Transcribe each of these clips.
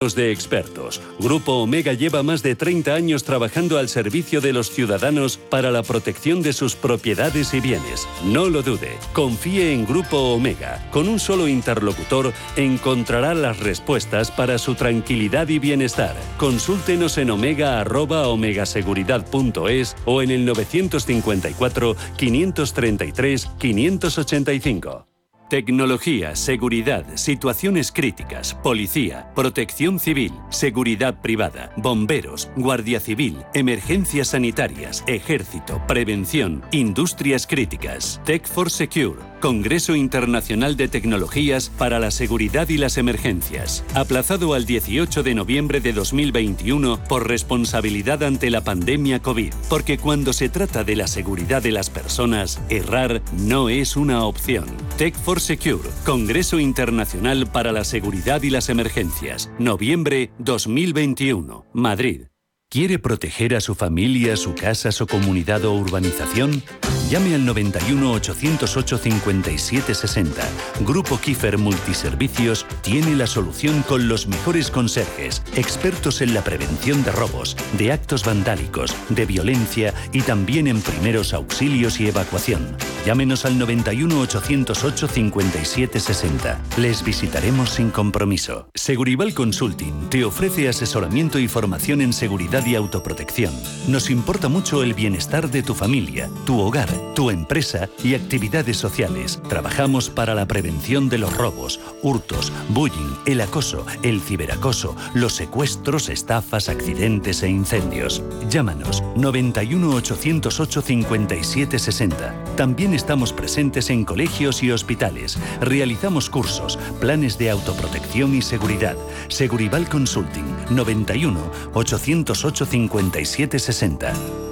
de expertos. Grupo Omega lleva más de 30 años trabajando al servicio de los ciudadanos para la protección de sus propiedades y bienes. No lo dude, confíe en Grupo Omega. Con un solo interlocutor encontrará las respuestas para su tranquilidad y bienestar. Consúltenos en omega@omegaseguridad.es o en el 954 533 585. Tecnología, seguridad, situaciones críticas, policía, protección civil, seguridad privada, bomberos, guardia civil, emergencias sanitarias, ejército, prevención, industrias críticas. Tech for Secure Congreso Internacional de Tecnologías para la Seguridad y las Emergencias, aplazado al 18 de noviembre de 2021 por responsabilidad ante la pandemia COVID, porque cuando se trata de la seguridad de las personas, errar no es una opción. Tech for Secure, Congreso Internacional para la Seguridad y las Emergencias, noviembre 2021, Madrid. ¿Quiere proteger a su familia, su casa, su comunidad o urbanización? Llame al 91 808 5760. Grupo Kiefer Multiservicios tiene la solución con los mejores conserjes, expertos en la prevención de robos, de actos vandálicos, de violencia y también en primeros auxilios y evacuación. Llámenos al 91 808 5760. Les visitaremos sin compromiso. Segurival Consulting te ofrece asesoramiento y formación en seguridad y autoprotección. Nos importa mucho el bienestar de tu familia, tu hogar, tu empresa y actividades sociales. Trabajamos para la prevención de los robos, hurtos, bullying, el acoso, el ciberacoso, los secuestros, estafas, accidentes e incendios. Llámanos 91 808 5760. También estamos presentes en colegios y hospitales. Realizamos cursos, planes de autoprotección y seguridad. Segurival Consulting 91 808 5760.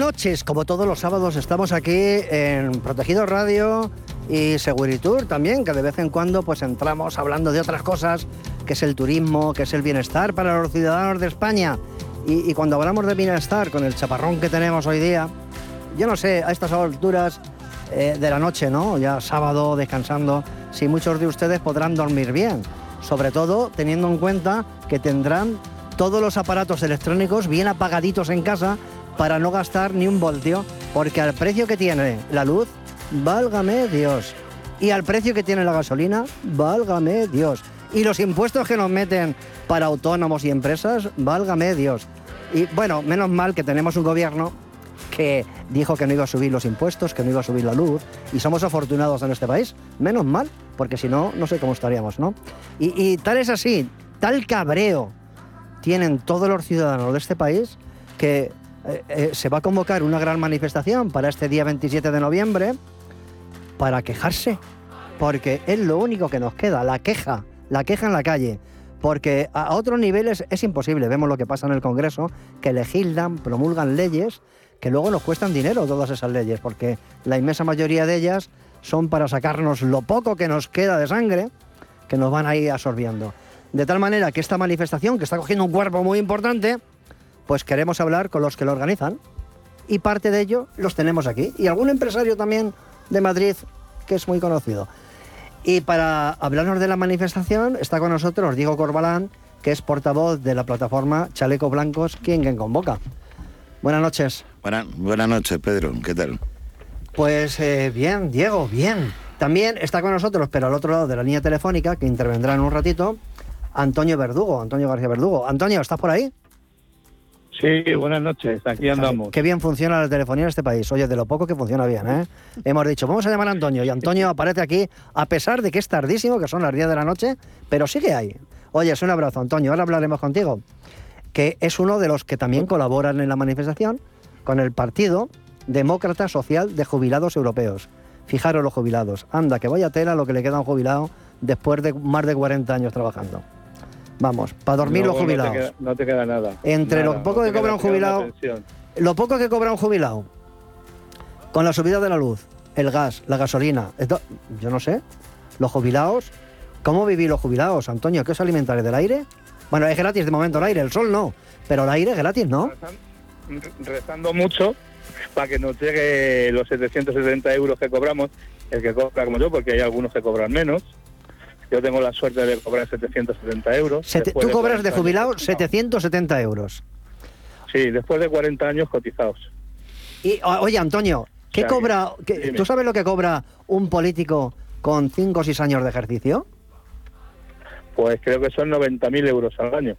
Noches, como todos los sábados estamos aquí en Protegido Radio y Seguritur también, que de vez en cuando pues entramos hablando de otras cosas, que es el turismo, que es el bienestar para los ciudadanos de España. Y, cuando hablamos de bienestar con el chaparrón que tenemos hoy día, yo no sé, a estas alturas eh, de la noche, ¿no? Ya sábado descansando, si muchos de ustedes podrán dormir bien, sobre todo teniendo en cuenta que tendrán todos los aparatos electrónicos bien apagaditos en casa para no gastar ni un voltio, porque al precio que tiene la luz, válgame Dios. Y al precio que tiene la gasolina, válgame Dios. Y los impuestos que nos meten para autónomos y empresas, válgame Dios. Y bueno, menos mal que tenemos un gobierno que dijo que no iba a subir los impuestos, que no iba a subir la luz, y somos afortunados en este país, menos mal, porque si no, no sé cómo estaríamos, ¿no? Y, tal es así, tal cabreo tienen todos los ciudadanos de este país que eh, eh, se va a convocar una gran manifestación para este día 27 de noviembre para quejarse, porque es lo único que nos queda, la queja, la queja en la calle. Porque a otros niveles es imposible. Vemos lo que pasa en el Congreso, que legislan, promulgan leyes que luego nos cuestan dinero todas esas leyes, porque la inmensa mayoría de ellas son para sacarnos lo poco que nos queda de sangre, que nos van a ir absorbiendo. De tal manera que esta manifestación, que está cogiendo un cuerpo muy importante, pues queremos hablar con los que lo organizan. Y parte de ello los tenemos aquí. Y algún empresario también de Madrid que es muy conocido. Y para hablarnos de la manifestación está con nosotros Diego Corbalán, que es portavoz de la plataforma Chaleco Blancos, quien convoca. Buenas noches. buenas noches, Pedro. ¿Qué tal? Pues eh, bien, Diego, bien. También está con nosotros, pero al otro lado de la línea telefónica, que intervendrá en un ratito, Antonio Verdugo, Antonio García Verdugo. Antonio, ¿estás por ahí? Sí, buenas noches, aquí andamos. Qué bien funciona la telefonía en este país. Oye, de lo poco que funciona bien, ¿eh? Hemos dicho, vamos a llamar a Antonio, y Antonio aparece aquí, a pesar de que es tardísimo, que son las 10 de la noche, pero sigue ahí. Oye, es un abrazo, Antonio, ahora hablaremos contigo que es uno de los que también colaboran en la manifestación con el Partido Demócrata Social de Jubilados Europeos. Fijaros los jubilados. Anda, que vaya tela lo que le queda a un jubilado después de más de 40 años trabajando. Vamos, para dormir los jubilados. No te, queda, nada. Entre lo poco que cobra un jubilado, lo poco que cobra un jubilado, con la subida de la luz, el gas, la gasolina, yo no sé, los jubilados, ¿cómo vivir los jubilados, Antonio? ¿Qué os alimentáis del aire? Bueno, es gratis de momento el aire, el sol no, pero el aire es gratis, ¿no? rezando mucho para que nos llegue los 770 euros que cobramos, el que cobra como yo, porque hay algunos que cobran menos. Yo tengo la suerte de cobrar 770 euros. ¿Tú cobras de jubilado 770 euros? Sí, después de 40 años cotizados. Y, oye, Antonio, ¿qué cobra? ¿Tú sabes lo que cobra un político con 5 o 6 años de ejercicio? Pues creo que son 90.000 euros al año.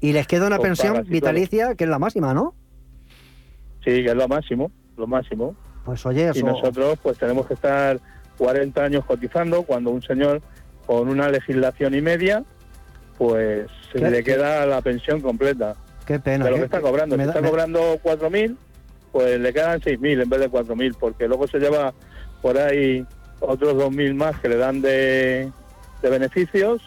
Y les queda una pensión vitalicia que es la máxima, ¿no? Sí, que es lo máximo, lo máximo. Pues oye, eso... Y nosotros pues tenemos que estar 40 años cotizando cuando un señor con una legislación y media pues se le queda la pensión completa. Qué pena. De lo que está cobrando. Si está cobrando 4.000, pues le quedan 6.000 en vez de 4.000, porque luego se lleva por ahí otros 2.000 más que le dan de, beneficios.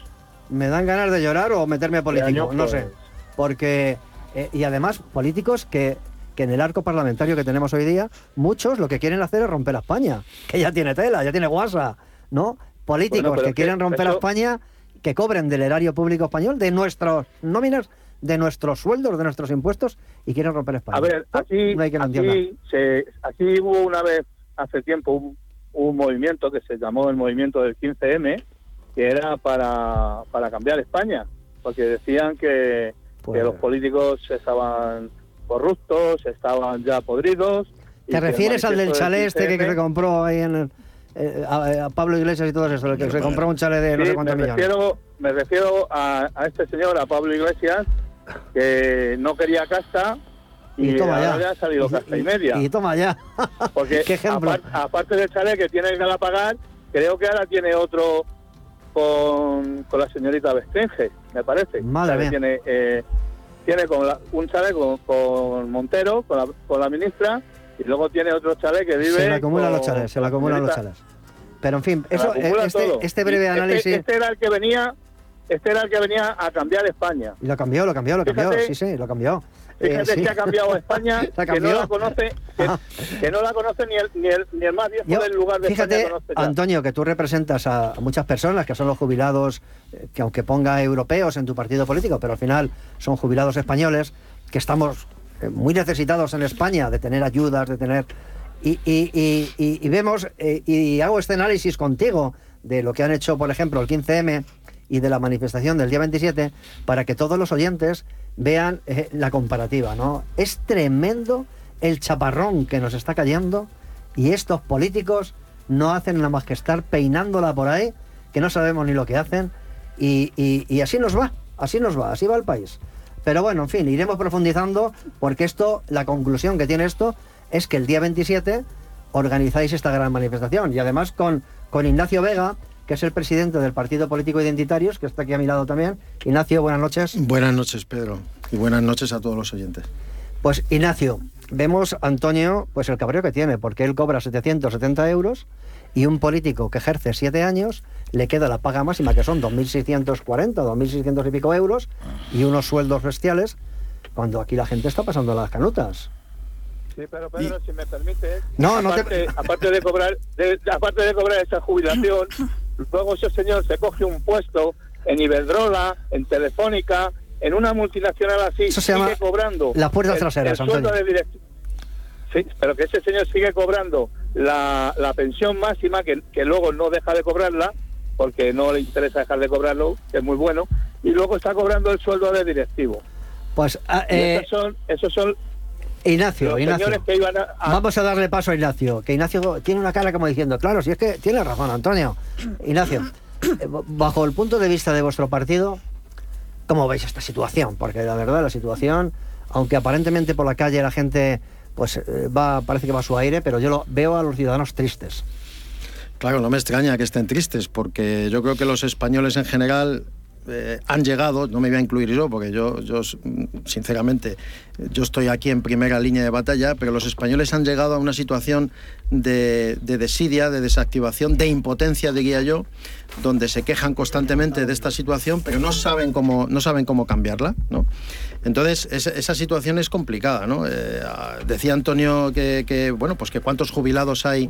Me dan ganas de llorar o meterme a político, no sé. Pues. Porque, eh, y además, políticos que que en el arco parlamentario que tenemos hoy día, muchos lo que quieren hacer es romper a España, que ya tiene tela, ya tiene guasa, ¿no? Políticos que quieren romper a España, que cobren del erario público español, de nuestras nóminas, de nuestros sueldos, de nuestros impuestos, y quieren romper España. A ver, aquí, aquí, hubo una vez, hace tiempo, un, un, movimiento que se llamó el movimiento del 15M, que era para, para cambiar España, porque decían que, que los pues políticos estaban corruptos, estaban ya podridos. ¿Te refieres al del chalet este que, se compró ahí en eh, a, Pablo Iglesias y todo eso, el que se compró un chalet de no sé cuántos me millones? Refiero, me refiero a, este señor, a Pablo Iglesias, que no quería casta y, toma ya. ha salido casta y, media. Y, toma ya. Porque aparte del chalet que tiene que pagar, creo que ahora tiene otro con, con la señorita Bestringe, me parece. Madre mía. Tiene, eh, tiene con un chalet con, Montero, con la, con la, ministra, y luego tiene otro chalet que vive. Se le acumulan los chalets, se le acumulan los chalets. Pero en fin, eso, este, este, breve este, análisis. Este, era el que venía, este era el que venía a cambiar España. Y lo cambió, lo cambió, lo cambió, sí, sí, lo cambió. Fíjate eh, que ha cambiado España, que no la conoce, que, no la conoce ni el, ni el, ni el más viejo del lugar de fíjate, Antonio, que tú representas a muchas personas que son los jubilados, eh, que aunque ponga europeos en tu partido político, pero al final son jubilados españoles, que estamos eh, muy necesitados en España de tener ayudas, de tener... Y, y, y, vemos, y hago este análisis contigo de lo que han hecho, por ejemplo, el 15M y de la manifestación del día 27, para que todos los oyentes vean eh, la comparativa, ¿no? Es tremendo el chaparrón que nos está cayendo y estos políticos no hacen nada más que estar peinándola por ahí, que no sabemos ni lo que hacen, y, y, así nos va, así nos va, así va el país. Pero bueno, en fin, iremos profundizando porque esto, la conclusión que tiene esto es que el día 27 organizáis esta gran manifestación y además con, con Ignacio Vega, que es el presidente del Partido Político Identitarios, que está aquí a mi lado también. Ignacio, buenas noches. Buenas noches, Pedro, y buenas noches a todos los oyentes. Pues Ignacio, vemos Antonio, pues el cabreo que tiene, porque él cobra 770 euros y un político que ejerce siete años le queda la paga máxima, que son 2.640, 2.600 y pico euros, y unos sueldos bestiales, cuando aquí la gente está pasando las canutas. Sí, pero Pedro, si me permite, no, aparte, no aparte de cobrar, aparte de cobrar esa jubilación, luego ese señor se coge un puesto en Iberdrola, en Telefónica, en una multinacional así, sigue cobrando las puertas traseras, el sueldo de Sí, pero que ese señor sigue cobrando la, la pensión máxima, que, que luego no deja de cobrarla, porque no le interesa dejar de cobrarlo, que es muy bueno, y luego está cobrando el sueldo de directivo. Pues ah, eh, son, esos son Ignacio, Ignacio. Vamos a darle paso a Ignacio, que Ignacio tiene una cara como diciendo, claro, si es que tiene razón, Antonio. Ignacio, eh, bajo el punto de vista de vuestro partido, ¿cómo veis esta situación? Porque la verdad, la situación, aunque aparentemente por la calle la gente pues eh, va, parece que va a su aire, pero yo lo veo a los ciudadanos tristes. Claro, no me extraña que estén tristes, porque yo creo que los españoles en general eh, han llegado, no me voy a incluir yo, porque yo, yo, sinceramente, yo estoy aquí en primera línea de batalla, pero los españoles han llegado a una situación de, desidia, de desactivación, de impotencia, diría yo, donde se quejan constantemente de esta situación, pero no saben cómo, no saben cómo cambiarla, ¿no? Entonces, esa, situación es complicada, ¿no? Eh, decía Antonio que, que, bueno, pues que cuántos jubilados hay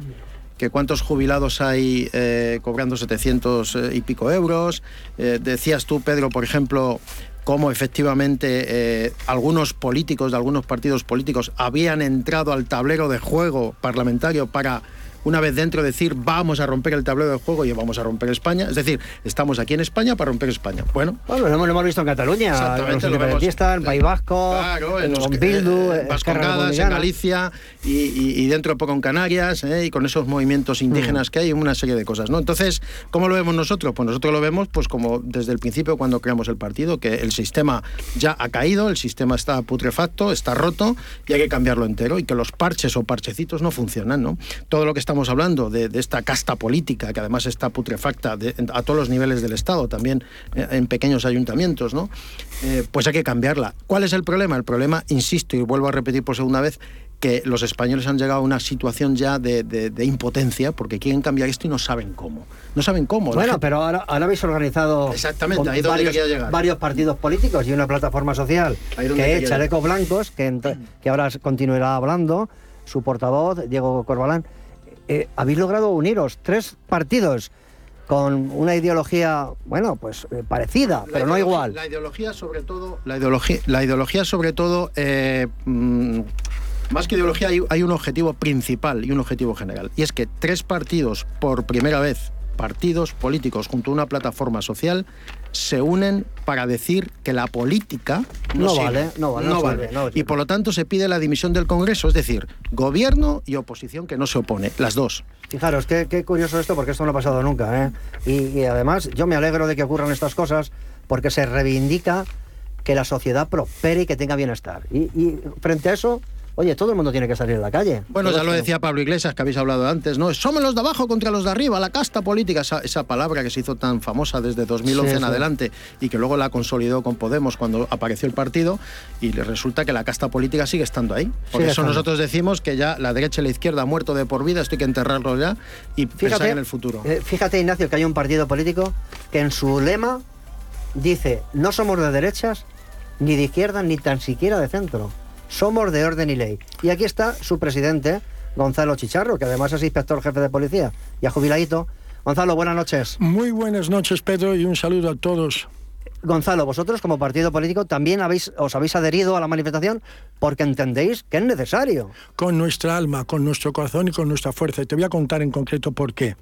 que cuántos jubilados hay eh, cobrando 700 eh, y pico euros. Eh, decías tú, Pedro, por ejemplo, cómo efectivamente algunos políticos de algunos partidos políticos habían entrado al tablero de juego parlamentario para una vez dentro decir vamos a romper el tablero de juego y vamos a romper España. Es decir, estamos aquí en España para romper España. Bueno, bueno lo, hemos, visto en Cataluña, en los en País Vasco, en, los, Bildu, en, en Galicia y, dentro de poco en Canarias ¿eh? y con esos movimientos mm. indígenas que hay, una serie de cosas. ¿no? Entonces, ¿cómo lo vemos nosotros? Pues nosotros lo vemos pues como desde el principio cuando creamos el partido, que el sistema ya ha caído, el sistema está putrefacto, está roto y hay que cambiarlo entero y que los parches o parchecitos no funcionan. ¿no? Todo lo que está estamos hablando de, esta casta política, que además está putrefacta a todos los niveles del Estado, también eh, en pequeños ayuntamientos, ¿no? Eh, pues hay que cambiarla. ¿Cuál es el problema? El problema, insisto y vuelvo a repetir por segunda vez, que los españoles han llegado a una situación ya de, impotencia porque quieren cambiar esto y no saben cómo. No saben cómo. Bueno, pero ahora, habéis organizado Exactamente, ahí varios, llegar. varios, partidos políticos y una plataforma social que es Chalecos Blancos, que, que ahora continuará hablando, su portavoz, Diego Corbalán. Eh, habéis logrado uniros tres partidos con una ideología, bueno, pues eh, parecida, pero no igual. La ideología sobre todo, la ideología, la ideología sobre todo, eh, mm, más que ideología hay, hay un objetivo principal y un objetivo general, y es que tres partidos por primera vez partidos políticos junto a una plataforma social se unen para decir que la política no, vale, no vale, y por lo tanto se pide la dimisión del Congreso, es decir, gobierno y oposición que no se opone, las dos. Fijaros, qué, curioso esto, porque esto no ha pasado nunca. ¿eh? Y, además yo me alegro de que ocurran estas cosas porque se reivindica que la sociedad prospere y que tenga bienestar. y frente a eso, Oye, todo el mundo tiene que salir a la calle. Bueno, ya lo decía Pablo Iglesias, que habéis hablado antes, ¿no? Somos los de abajo contra los de arriba, la casta política, esa, palabra que se hizo tan famosa desde 2011 en adelante y que luego la consolidó con Podemos cuando apareció el partido y resulta que la casta política sigue estando ahí. Por eso nosotros decimos que ya la derecha y la izquierda ha muerto de por vida, esto hay que enterrarlo ya y pensar en el futuro. Eh, fíjate, Ignacio, que hay un partido político que en su lema dice, no somos de derechas, ni de izquierda, ni tan siquiera de centro somos de orden y ley. Y aquí está su presidente, Gonzalo Chicharro, que además es inspector jefe de policía, y a jubiladito. Gonzalo, buenas noches. Muy buenas noches, Pedro, y un saludo a todos. Gonzalo, vosotros como partido político también habéis, os habéis adherido a la manifestación porque entendéis que es necesario. Con nuestra alma, con nuestro corazón y con nuestra fuerza. Y te voy a contar en concreto por qué.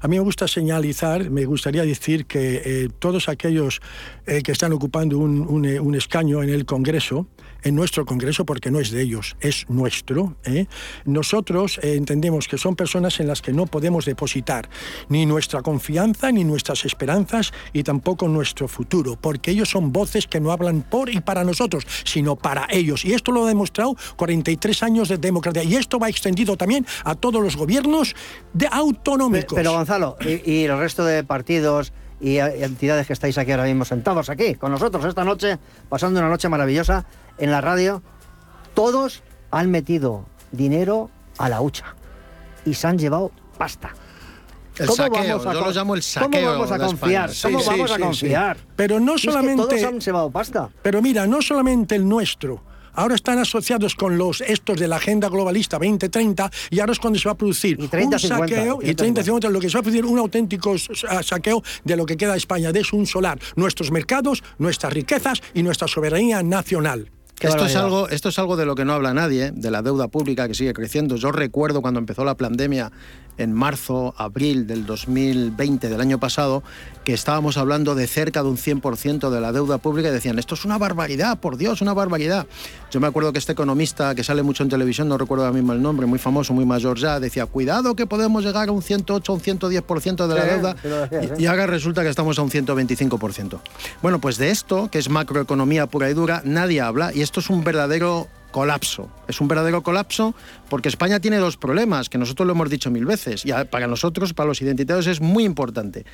A mí me gusta señalizar, me gustaría decir que eh, todos aquellos eh, que están ocupando un, eh, un escaño en el Congreso, en nuestro Congreso porque no es de ellos, es nuestro. ¿eh? Nosotros eh, entendemos que son personas en las que no podemos depositar ni nuestra confianza, ni nuestras esperanzas y tampoco nuestro futuro, porque ellos son voces que no hablan por y para nosotros, sino para ellos. Y esto lo ha demostrado 43 años de democracia. Y esto va extendido también a todos los gobiernos de autonómicos. Pero, Gonzalo, y, el resto de partidos y entidades que estáis aquí ahora mismo sentados aquí con nosotros esta noche, pasando una noche maravillosa, en la radio, todos han metido dinero a la hucha y se han llevado pasta. El saqueo, yo lo llamo el saqueo. ¿Cómo vamos a confiar? ¿Cómo vamos a confiar? Pero no solamente. todos han llevado pasta. Pero mira, no solamente el nuestro. Ahora están asociados con los estos de la Agenda Globalista 2030 y ahora es cuando se va a producir un saqueo y 30, 50, lo que se va a producir un auténtico saqueo de lo que queda España, de un solar, nuestros mercados, nuestras riquezas y nuestra soberanía nacional. Esto es, algo, esto es algo de lo que no habla nadie, de la deuda pública que sigue creciendo. Yo recuerdo cuando empezó la pandemia en marzo, abril del 2020 del año pasado, que estábamos hablando de cerca de un 100% de la deuda pública y decían, esto es una barbaridad, por Dios, una barbaridad. Yo me acuerdo que este economista que sale mucho en televisión, no recuerdo ahora mismo el nombre, muy famoso, muy mayor ya, decía, cuidado que podemos llegar a un 108 o un 110% de la deuda y ahora resulta que estamos a un 125%. Bueno, pues de esto, que es macroeconomía pura y dura, nadie habla y esto es un verdadero colapso. Es un verdadero colapso porque España tiene dos problemas, que nosotros lo hemos dicho mil veces, y para nosotros, para los identitarios, es muy importante.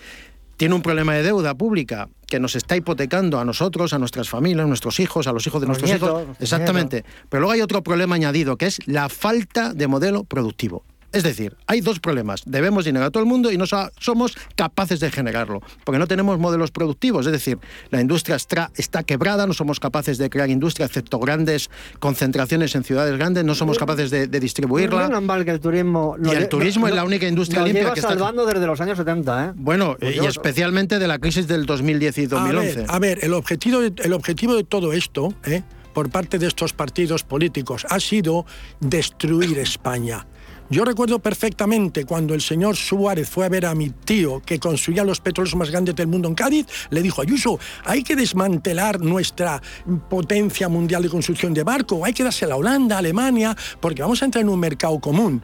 Tiene un problema de deuda pública que nos está hipotecando a nosotros, a nuestras familias, a nuestros hijos, a los hijos de nuestros hijos. Exactamente. Pero luego hay otro problema añadido, que es la falta de modelo productivo. Es decir, hay dos problemas. Debemos dinero a todo el mundo y no somos capaces de generarlo, porque no tenemos modelos productivos. Es decir, la industria está, está quebrada, no somos capaces de crear industria, excepto grandes concentraciones en ciudades grandes, no somos capaces de, distribuirla. mal que el turismo... y el turismo es la única industria limpia que salvando desde los años 70, ¿eh? Bueno, y especialmente de la crisis del 2010 y 2011. A ver, el, objetivo de, el objetivo de todo esto, ¿eh? por parte de estos partidos políticos, ha sido destruir España. Yo recuerdo perfectamente cuando el señor Suárez fue a ver a mi tío que construía los petróleos más grandes del mundo en Cádiz, le dijo, Ayuso, hay que desmantelar nuestra potencia mundial de construcción de barco, hay que dársela a Holanda, a Alemania, porque vamos a entrar en un mercado común.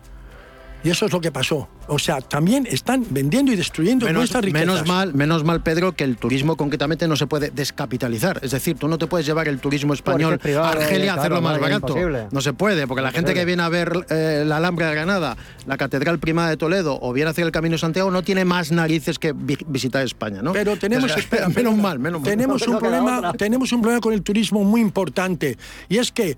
Y eso es lo que pasó. O sea, también están vendiendo y destruyendo menos, nuestras riquezas. Menos mal, menos mal, Pedro, que el turismo concretamente no se puede descapitalizar. Es decir, tú no te puedes llevar el turismo español a Argelia a hacerlo más barato. No se puede, porque la gente que viene a ver eh, la Alhambra de Granada, la Catedral Primada de Toledo o viene a hacer el Camino de Santiago no tiene más narices que visitar España, ¿no? Pero tenemos, espera, menos mal, menos mal. Tenemos un problema, tenemos un problema con el turismo muy importante y es que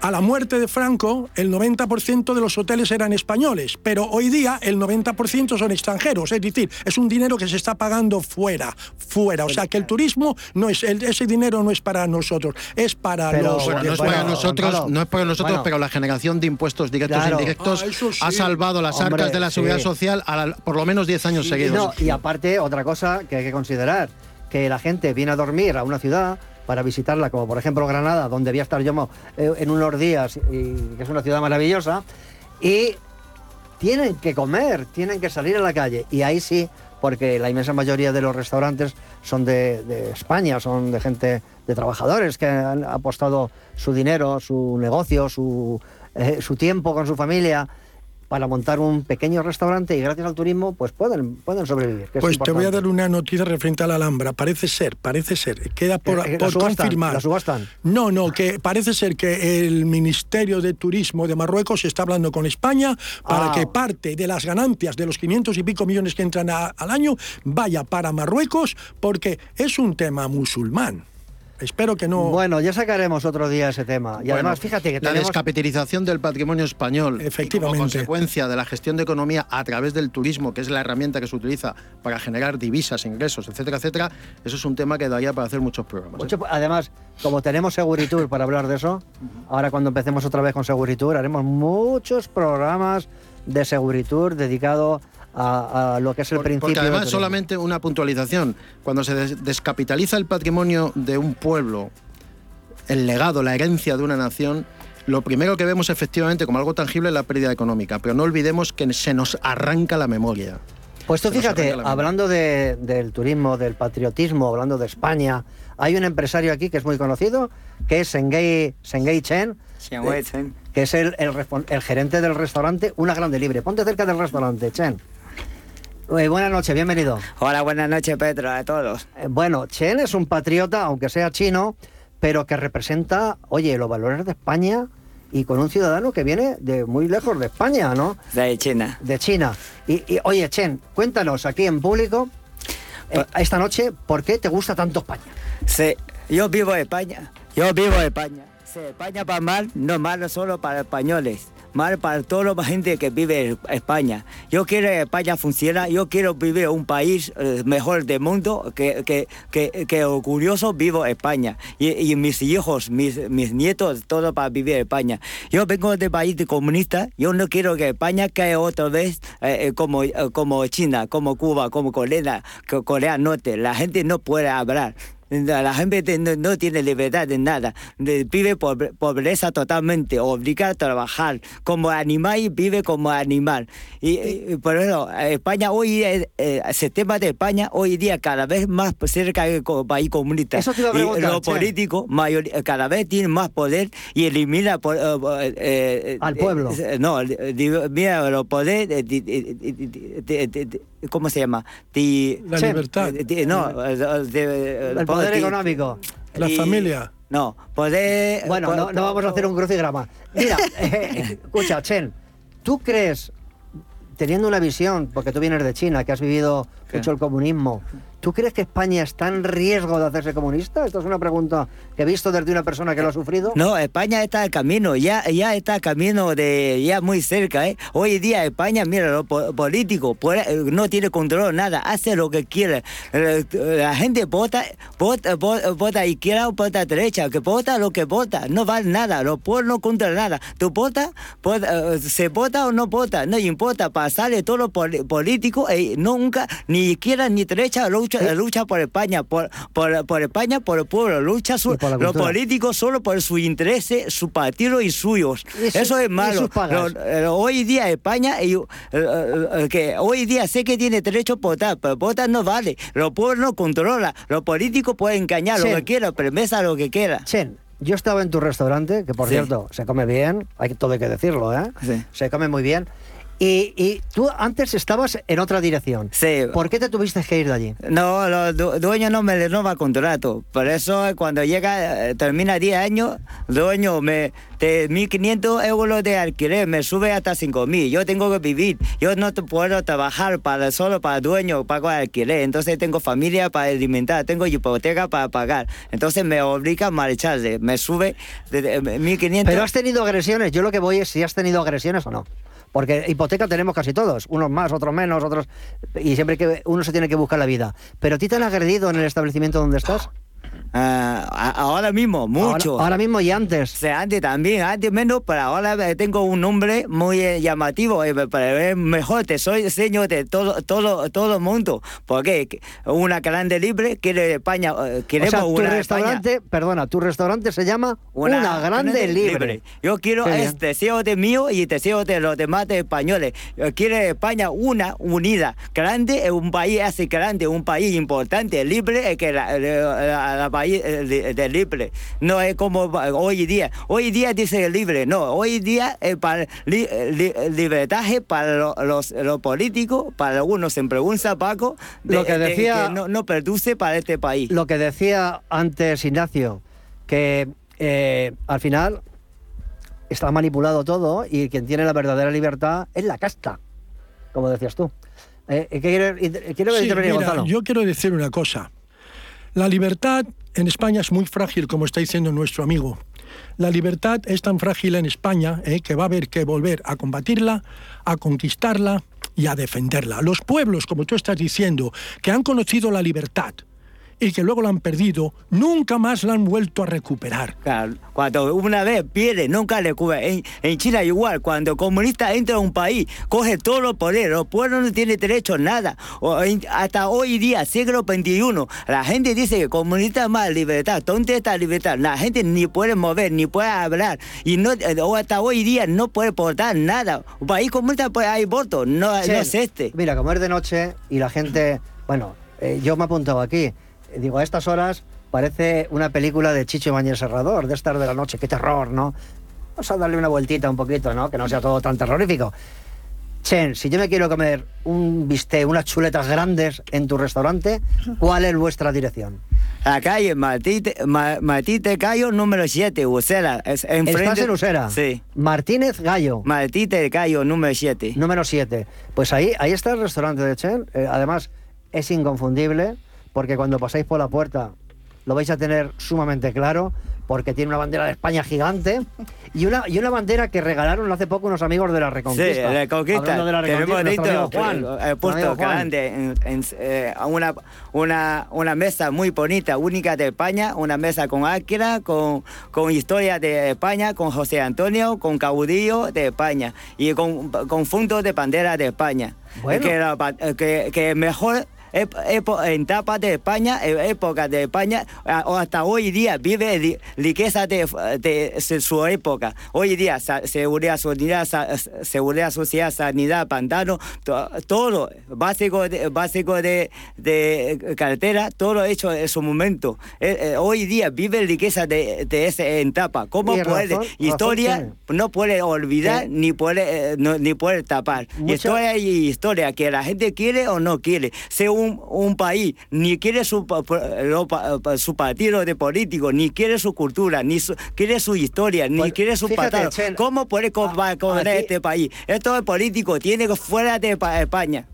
a la muerte de Franco, el 90% de los hoteles eran españoles, pero hoy día el 90% son extranjeros, es decir, es un dinero que se está pagando fuera, fuera. O sea que el turismo no es, ese dinero no es para nosotros, es para los. Bueno, no es para nosotros, no es para nosotros, pero la generación de impuestos directos e indirectos ah, ha salvado las arcas de la seguridad social por lo menos 10 años seguidos. y aparte, otra cosa que hay que considerar, que la gente viene a dormir a una ciudad para visitarla, como por ejemplo Granada, donde voy a estar yo eh, en unos días, que es una ciudad maravillosa, y tienen que comer, tienen que salir a la calle. Y ahí sí, porque la inmensa mayoría de los restaurantes son de, España, son de gente, de trabajadores que han apostado su dinero, su negocio, su, eh, su tiempo con su familia para montar un pequeño restaurante y gracias al turismo pues pueden, pueden sobrevivir. pues te voy a dar una noticia referente a la Alhambra. Parece ser, parece ser, queda por, eh, eh, confirmar. ¿La subastan? No, no, que parece ser que el Ministerio de Turismo de Marruecos está hablando con España para ah. que parte de las ganancias de los 500 y pico millones que entran al año vaya para Marruecos porque es un tema musulmán. Espero que no. Bueno, ya sacaremos otro día ese tema. Y además, fíjate que La descapitalización del patrimonio español, efectivamente. como consecuencia de la gestión de economía a través del turismo, que es la herramienta que se utiliza para generar divisas, ingresos, etcétera, etcétera, eso es un tema que daría para hacer muchos programas. ¿eh? Además, como tenemos Seguritur para hablar de eso, ahora cuando empecemos otra vez con Seguritur, haremos muchos programas de Seguritur dedicados a, lo que es el principio. Porque además, solamente una puntualización, cuando se descapitaliza el patrimonio de un pueblo, el legado, la herencia de una nación, lo primero que vemos efectivamente como algo tangible es la pérdida económica, pero no olvidemos que se nos arranca la memoria. Pues tú fíjate, hablando del turismo, del patriotismo, hablando de España, hay un empresario aquí que es muy conocido, que es Sengei, Chen, eh, que es el, el, gerente del restaurante Una Grande Libre. Ponte cerca del restaurante, Chen buenas noches, bienvenido. Hola, buenas noches, Pedro, a todos. Eh, bueno, Chen es un patriota, aunque sea chino, pero que representa, oye, los valores de España y con un ciudadano que viene de muy lejos de España, ¿no? De China. De China. Y, oye, Chen, cuéntanos aquí en público, eh, pues- esta noche, ¿por qué te gusta tanto España? Sí, yo vivo en España. Yo vivo en España. Sí, España para mal, no malo solo para españoles mal para toda la gente que vive en España. Yo quiero que España funcione, yo quiero vivir un país eh, mejor del mundo, que, que, que, que orgulloso vivo España. Y, mis hijos, mis, mis nietos, todo para vivir España. Yo vengo de país comunista, yo no quiero que España caiga otra vez eh, eh, como, como China, como Cuba, como Corea, Corea Norte. La gente no puede hablar. La gente no, tiene libertad de nada. Vive por pobreza totalmente, obliga a trabajar. Como animal vive como animal. Y, por eso, España hoy, el sistema de España hoy día cada vez más cerca del país comunista. Eso te y los políticos cada vez tienen más poder y elimina al pueblo. no, mira los poderes. ¿Cómo se llama? la libertad. no, el poder económico. La familia. No, poder... Bueno, no, vamos a hacer un crucigrama. Mira, eh, escucha, Chen, ¿tú crees, teniendo una visión, porque tú vienes de China, que has vivido mucho el comunismo, ¿Tú crees que España está en riesgo de hacerse comunista? Esto es una pregunta que he visto desde una persona que lo ha sufrido. No, España está al camino, ya, ya está al camino de, ya muy cerca. ¿eh? Hoy día España, mira, lo político no tiene control, nada, hace lo que quiere. La gente vota, vota, vota izquierda o vota derecha, que vota lo que vota, no vale nada, los pueblos no contra nada. Tú vota, eh, se vota o no vota, no importa, pasarle todo lo político, y nunca, ni izquierda ni derecha, lucha, por España, por, por, España, por el pueblo, lucha los políticos solo por sus intereses, su partido y suyos. Eso, es malo. Eh, hoy día España, eh, eh, que hoy día sé que tiene derecho a votar, pero votar no vale. Los pueblos no controla, los políticos pueden engañar lo que quieran, promesa lo que quiera. Chen, yo estaba en tu restaurante, que por cierto, se come bien, hay todo hay que decirlo, ¿eh? Se come muy bien. Y, tú antes estabas en otra dirección. Sí. ¿Por qué te tuviste que ir de allí? No, los dueños no me renova contrato. Por eso cuando llega, eh, termina 10 años, dueño me de 1.500 euros de alquiler me sube hasta 5.000. Yo tengo que vivir. Yo no puedo trabajar para solo para dueño, pago alquiler. Entonces tengo familia para alimentar, tengo hipoteca para pagar. Entonces me obliga a marcharse. Me sube de 1.500. Pero has tenido agresiones. Yo lo que voy es si has tenido agresiones o no. Porque hipoteca tenemos casi todos, unos más, otros menos, otros. Y siempre que uno se tiene que buscar la vida. Pero a ti te han agredido en el establecimiento donde estás. Ah, ahora mismo, mucho. Ahora, mismo y antes. Sí, antes también, antes menos, pero ahora eh, tengo un nombre muy eh, llamativo. Eh, es mejor, te soy señor de todo, todo, todo el mundo. Porque una grande libre quiere España, queremos o sea, tu restaurante, perdona, tu restaurante se llama Una, grande, libre. Yo quiero este deseo de mío y deseo de los demás españoles. Yo quiero España una, unida, grande, un país así grande, un país importante, libre, que la, la país eh, de, libre. No es como hoy día. Hoy día dice libre, no. Hoy día es para libertaje para los, los, políticos, para algunos se pregunta Paco, lo que decía no, no produce para este país. Lo que decía antes Ignacio, que eh, al final está manipulado todo y quien tiene la verdadera libertad es la casta, como decías tú. Eh, quiero Gonzalo. Yo quiero decir una cosa. La libertad en España es muy frágil, como está diciendo nuestro amigo. La libertad es tan frágil en España eh, que va a haber que volver a combatirla, a conquistarla y a defenderla. Los pueblos, como tú estás diciendo, que han conocido la libertad, y que luego lo han perdido, nunca más la han vuelto a recuperar. cuando una vez pierde, nunca recupera. En, en, China igual, cuando el comunista entra a un país, coge todo los poderes, los pueblos no tienen derecho a nada. O hasta hoy día, siglo XXI, la gente dice que comunista más libertad. ¿Dónde está libertad? La gente ni puede mover, ni puede hablar. Y no, o hasta hoy día no puede portar nada. Un país comunista pues hay votos, no, es este. Mira, como es de noche y la gente, bueno, eh, yo me he apuntado aquí digo, a estas horas parece una película de Chicho Mañez Serrador, de estar de la noche, qué terror, ¿no? Vamos a darle una vueltita un poquito, ¿no? Que no sea todo tan terrorífico. Chen, si yo me quiero comer un bistec, unas chuletas grandes en tu restaurante, ¿cuál es vuestra dirección? La calle Martínez, Gallo número 7, Usera. Es ¿Estás en Usera? Sí. Martínez Gallo. Martínez Gallo número 7. Número 7. Pues ahí, ahí está el restaurante de Chen. Eh, además, es inconfundible porque cuando pasáis por la puerta lo vais a tener sumamente claro, porque tiene una bandera de España gigante y una, y una bandera que regalaron hace poco unos amigos de la Reconquista. Sí, la Reconquista. De la Reconquista Juan, he puesto grande en, eh, una, una, una mesa muy bonita, única de España, una mesa con Áquila, con, con historia de España, con José Antonio, con caudillo de España y con, con fondos de bandera de España. Bueno. Que, que, que mejor en etapa de España, época de España, hasta hoy día vive riqueza de, su época. Hoy día, seguridad, social, seguridad social, sanidad, pantano, todo básico de, básico de, de carretera, todo hecho en su momento. Eh, eh, hoy día vive riqueza de, de esa etapa. ¿Cómo puede? historia no puede olvidar ni puede, eh, ni puede tapar. Historia y historia, que la gente quiere o no quiere. Según un, país ni quiere su, su partido de político, ni quiere su cultura, ni quiere su historia, ni pues, quiere su partido, ¿cómo puede gobernar este país? Esto es político, tiene que fuera de España.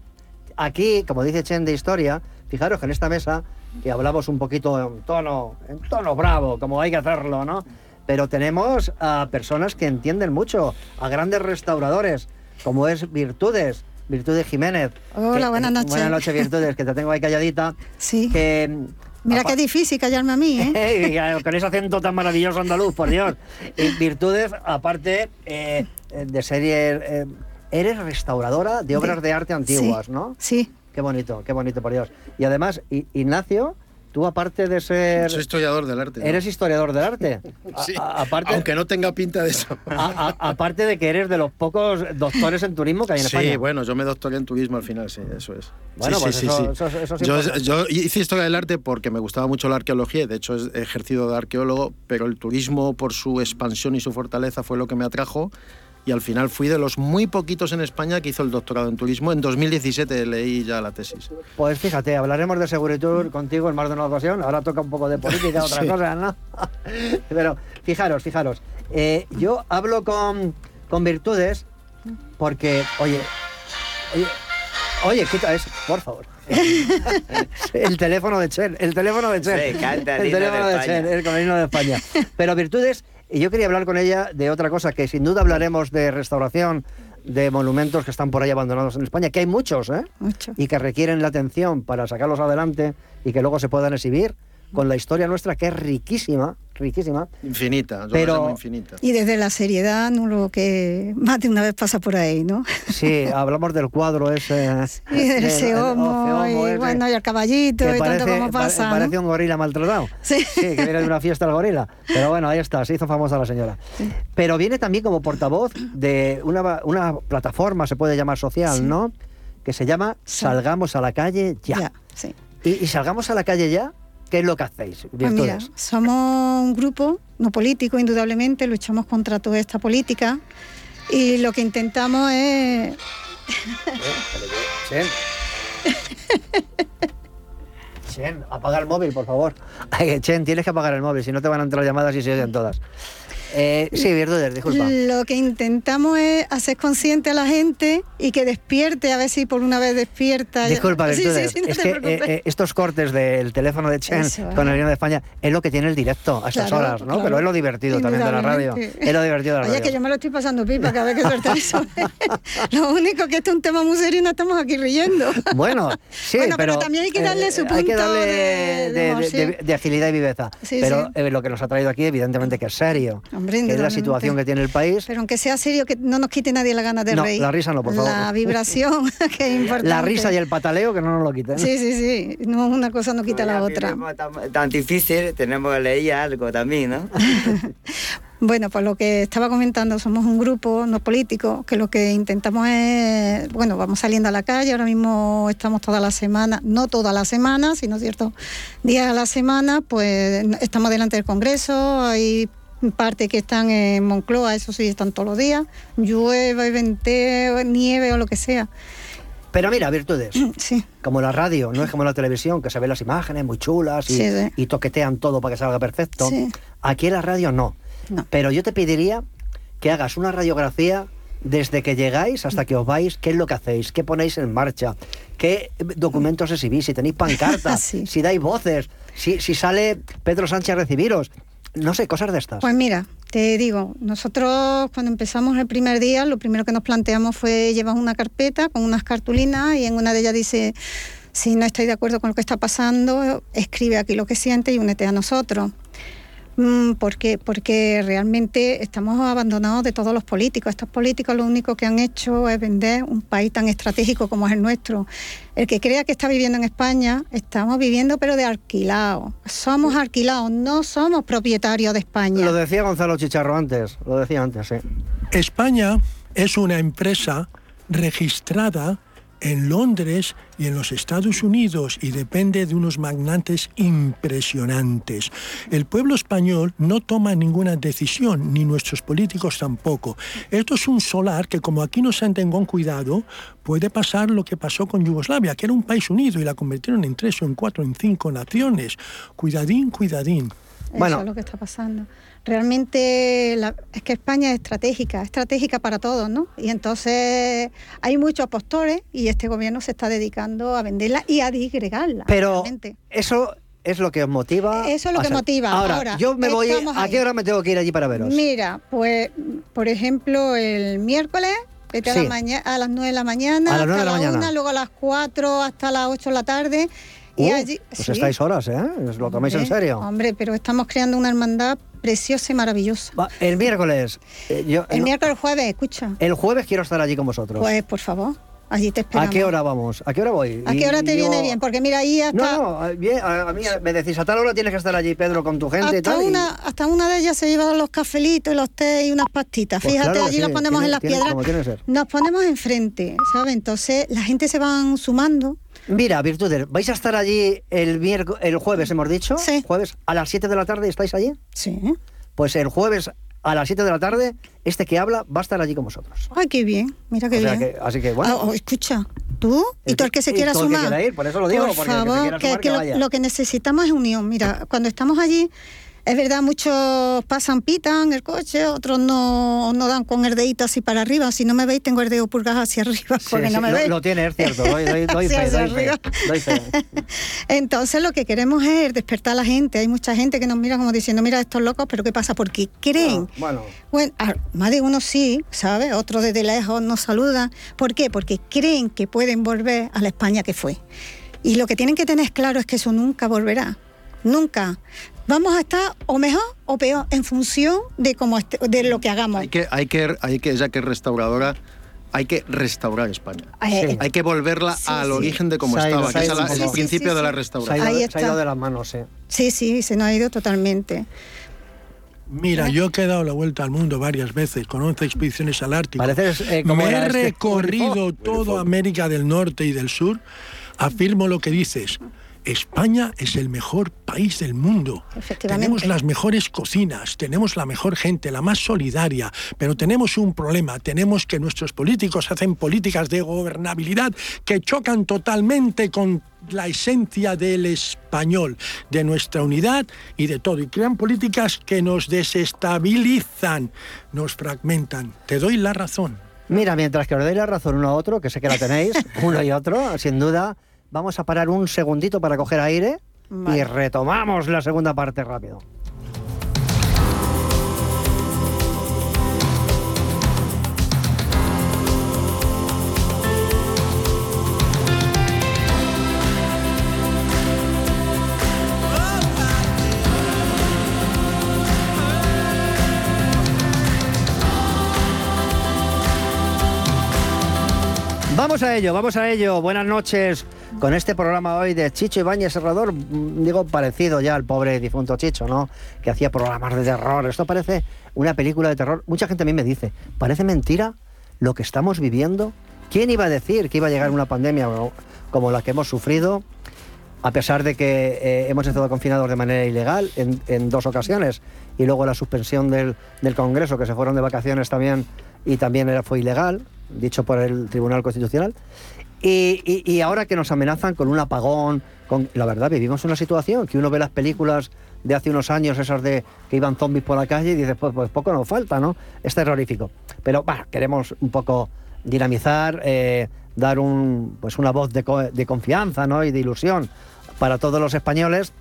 Aquí, como dice Chen de historia, Fijaros que en esta mesa, que hablamos un poquito en tono, en tono bravo, como hay que hacerlo, ¿no? Pero tenemos a personas que entienden mucho, a grandes restauradores, como es Virtudes, Virtudes Jiménez. Hola, buenas noches. Buenas noches, Virtudes, que te tengo ahí calladita. Sí. Que, Mira qué difícil callarme a mí, ¿eh? Con ese acento tan maravilloso andaluz, por Dios. Virtudes, aparte eh, de ser... Eh, eres restauradora de obras de, arte antiguas, ¿no? Sí. Qué bonito, qué bonito, por Dios. Y además, Ignacio, Tú, aparte de ser. Soy historiador del arte. Eres historiador del arte. sí. aparte, aunque no tenga pinta de eso. aparte de que eres de los pocos doctores en turismo que hay en España. Sí, bueno, yo me doctoré en turismo al final, sí, eso es. Bueno, sí, pues sí, eso, yo, yo, hice historia del arte porque me gustaba mucho la arqueología de hecho he ejercido de arqueólogo, pero el turismo, por su expansión y su fortaleza, fue lo que me atrajo y al final fui de los muy poquitos en España que hizo el doctorado en turismo. En 2017 leí ya la tesis. Pues fíjate, hablaremos de Seguritur contigo en más de una ocasión. Ahora toca un poco de política, otra cosa, ¿no? Pero fijaros, fijaros. Eh, yo hablo con, con virtudes porque, oye, oye, oye, quita eso, por favor. el teléfono de Chen, el teléfono de Chen. el teléfono de, de Chen, el camino de España. Pero virtudes y yo quería hablar con ella de otra cosa, que sin duda hablaremos de restauración de monumentos que están por ahí abandonados en España, que hay muchos, ¿eh? Y que requieren la atención para sacarlos adelante y que luego se puedan exhibir con la historia nuestra que es riquísima, riquísima. Infinita, pero infinita. Y desde la seriedad, no lo que más de una vez pasa por ahí, ¿no? Sí, hablamos del cuadro ese. Sí, del ese homo, y bueno, y el caballito y tanto como pasa. parece un gorila maltratado. Sí. Sí, que viene de una fiesta el gorila. Pero bueno, ahí está, se hizo famosa la señora. Pero viene también como portavoz de una, una plataforma, se puede llamar social, ¿no? Que se llama Salgamos a la calle ya. ya sí. y, y salgamos a la calle ya ¿Qué es lo que hacéis? Pues mira, somos un grupo no político, indudablemente, luchamos contra toda esta política y lo que intentamos es... Chen. Chen, apaga el móvil, por favor. Chen, tienes que apagar el móvil, si no te van a entrar llamadas y se oyen todas. Eh, sí, Virtudes, disculpa. Lo que intentamos es hacer consciente a la gente y que despierte, a ver si por una vez despierta. Disculpa, Virtudes, es que eh, eh, estos cortes del teléfono de Chen con el Reino de España es lo que tiene el directo a estas horas, ¿no? Pero es lo divertido también de la radio. Es lo divertido de la radio. Oye, que yo me lo estoy pasando pipa cada vez que suelta eso. lo único que este es un tema muy serio y no estamos aquí riendo. Bueno, sí, pero, también hay que darle su punto hay que darle de, agilidad y viveza. pero lo que nos ha traído aquí, evidentemente, que es serio que es la situación que tiene el país. Pero aunque sea serio, que no nos quite nadie la gana de no, reír. La risa no, por favor. La vibración, que es importante. La risa y el pataleo, que no nos lo quiten. Sí, sí, sí. No, una cosa no quita la otra. Tan, tan, difícil, tenemos que leer algo también, ¿no? Bueno, pues lo que estaba comentando, somos un grupo no político que lo que intentamos es, bueno, vamos saliendo a la calle, ahora mismo estamos toda la semana, no toda la semana, sino ciertos días a la semana, pues estamos delante del Congreso, hay parte que están en Moncloa, eso sí, están todos los días, llueve, venteo, nieve o lo que sea. Pero mira, virtudes. Sí. Como la radio, no es como la televisión, que se ven las imágenes muy chulas y, toquetean todo para que salga perfecto. Aquí en la radio no. Pero yo te pediría que hagas una radiografía desde que llegáis hasta que os vais, qué es lo que hacéis, qué ponéis en marcha, qué documentos exhibís, si tenéis pancartas, si dais voces, si, si sale Pedro Sánchez a recibiros no sé, cosas de estas. Pues mira, te digo, nosotros cuando empezamos el primer día, lo primero que nos planteamos fue llevar una carpeta con unas cartulinas y en una de ellas dice, si no estoy de acuerdo con lo que está pasando, escribe aquí lo que siente y únete a nosotros. Mm, porque, porque realmente estamos abandonados de todos los políticos. Estos políticos lo único que han hecho es vender un país tan estratégico como es el nuestro. El que crea que está viviendo en España, estamos viviendo pero de alquilado. Somos alquilados, no somos propietarios de España. Lo decía Gonzalo Chicharro antes, lo decía antes, sí. España es una empresa registrada en Londres y en los Estados Unidos y depende de unos magnates impresionantes. El pueblo español no toma ninguna decisión, ni nuestros políticos tampoco. Esto es un solar que como aquí no se tenido cuidado, puede pasar lo que pasó con Yugoslavia, que era un país unido y la convirtieron en tres o en cuatro, en cinco naciones. Cuidadín, cuidadín. Eso es lo que está pasando. Realmente es que España es estratégica, estratégica para todos, ¿no? Y entonces hay muchos postores y este gobierno se está dedicando a venderla y a disgregarla. Pero eso es lo que os motiva. Eso es lo que motiva. Ahora, yo me voy. ¿A qué hora me tengo que ir allí para veros? Mira, pues, por ejemplo, el miércoles Vete a, la a, las 9 de la mañana, a las 9 de la, mañana. luego a las 4 hasta las 8 de la tarde. Y uh, allí, pues estáis horas, ¿eh? ¿Lo tomáis en serio? Hombre, pero estamos creando una hermandad preciosa y maravillosa. el miércoles. Eh, yo, el miércoles, jueves, escucha. El jueves quiero estar allí con vosotros. Pues, por favor. Allí te esperamos. ¿A qué hora vamos? ¿A qué hora voy? ¿A qué hora te viene bien? Porque mira, ahí hasta... No, no, bien, a, mí me decís, a tal hora tienes que estar allí, Pedro, con tu gente hasta y tal. Una, Hasta una de ellas se llevan los cafelitos, los té y unas pastitas. Pues Fíjate, allí los ponemos en las piedras. Nos ponemos enfrente, ¿sabes? Entonces la gente se van sumando. Mira, Virtudes, ¿vais a estar allí el, el jueves, hemos dicho? Sí. ¿Jueves a las 7 de la tarde estáis allí? Sí. Pues el jueves a las 7 de la tarde, este que habla va a estar allí con vosotros. Ay, qué bien, mira qué bien. así que bueno. Ah, oh, escucha, tú y todo el que se quiera sumar. ir, por eso lo digo, por favor, que, lo, que necesitamos es unión. Mira, cuando estamos allí es verdad, muchos pasan, pitan el coche, otros no, no dan con el dedito así para arriba. Si no me veis, tengo el dedo pulgar hacia arriba porque no me veis. Lo, tiene, es cierto, doy, doy, doy, fe, doy, fe, Entonces lo que queremos es despertar a la gente. Hay mucha gente que nos mira como diciendo, mira estos locos, pero ¿qué pasa? Porque creen. Ah, bueno. bueno más de uno sí, ¿sabes? Otros desde lejos nos saludan. ¿Por qué? Porque creen que pueden volver a la España que fue. Y lo que tienen que tener claro es que eso nunca volverá. Nunca vamos a estar o mejor o peor en función de cómo de lo que hagamos. Hay que, hay que, hay que, ya que es restauradora, hay que restaurar España. Eh, hay que volverla al origen de cómo estaba, que es el principio de la restauración. Se ha, ido, de las manos, sí. Sí, sí, se nos ha ido totalmente. Mira, yo he dado la vuelta al mundo varias veces con 11 expediciones al Ártico. Eh, Me he este recorrido toda América del Norte y del Sur. Afirmo lo que dices. España es el mejor país del mundo. Tenemos las mejores cocinas, tenemos la mejor gente, la más solidaria, pero tenemos un problema, tenemos que nuestros políticos hacen políticas de gobernabilidad que chocan totalmente con la esencia del español, de nuestra unidad y de todo, y crean políticas que nos desestabilizan, nos fragmentan. Te doy la razón. Mira, mientras que os doy la razón uno a otro, que sé que la tenéis, uno y otro, sin duda, Vamos a parar un segundito para coger aire y retomamos la segunda parte rápido. Vamos a ello, vamos a ello. Buenas noches con este programa hoy de Chicho Ibáñez Serrador, mm, digo parecido ya al pobre difunto Chicho, ¿no? Que hacía programas de terror. Esto parece una película de terror. Mucha gente a mí me dice, ¿parece mentira lo que estamos viviendo? ¿Quién iba a decir que iba a llegar una pandemia como la que hemos sufrido? A pesar de que eh, hemos estado confinados de manera ilegal en, dos ocasiones y luego la suspensión del, del, Congreso, que se fueron de vacaciones también y también era, fue ilegal, dicho por el Tribunal Constitucional. Y, ahora que nos amenazan con un apagón, con, la verdad vivimos una situación que uno ve las películas de hace unos años, esas de que iban zombies por la calle y dice, pues, pues poco nos falta, ¿no? Es terrorífico. Pero bah, queremos un poco dinamizar, eh, dar un, pues una voz de, confianza ¿no? y de ilusión para todos los españoles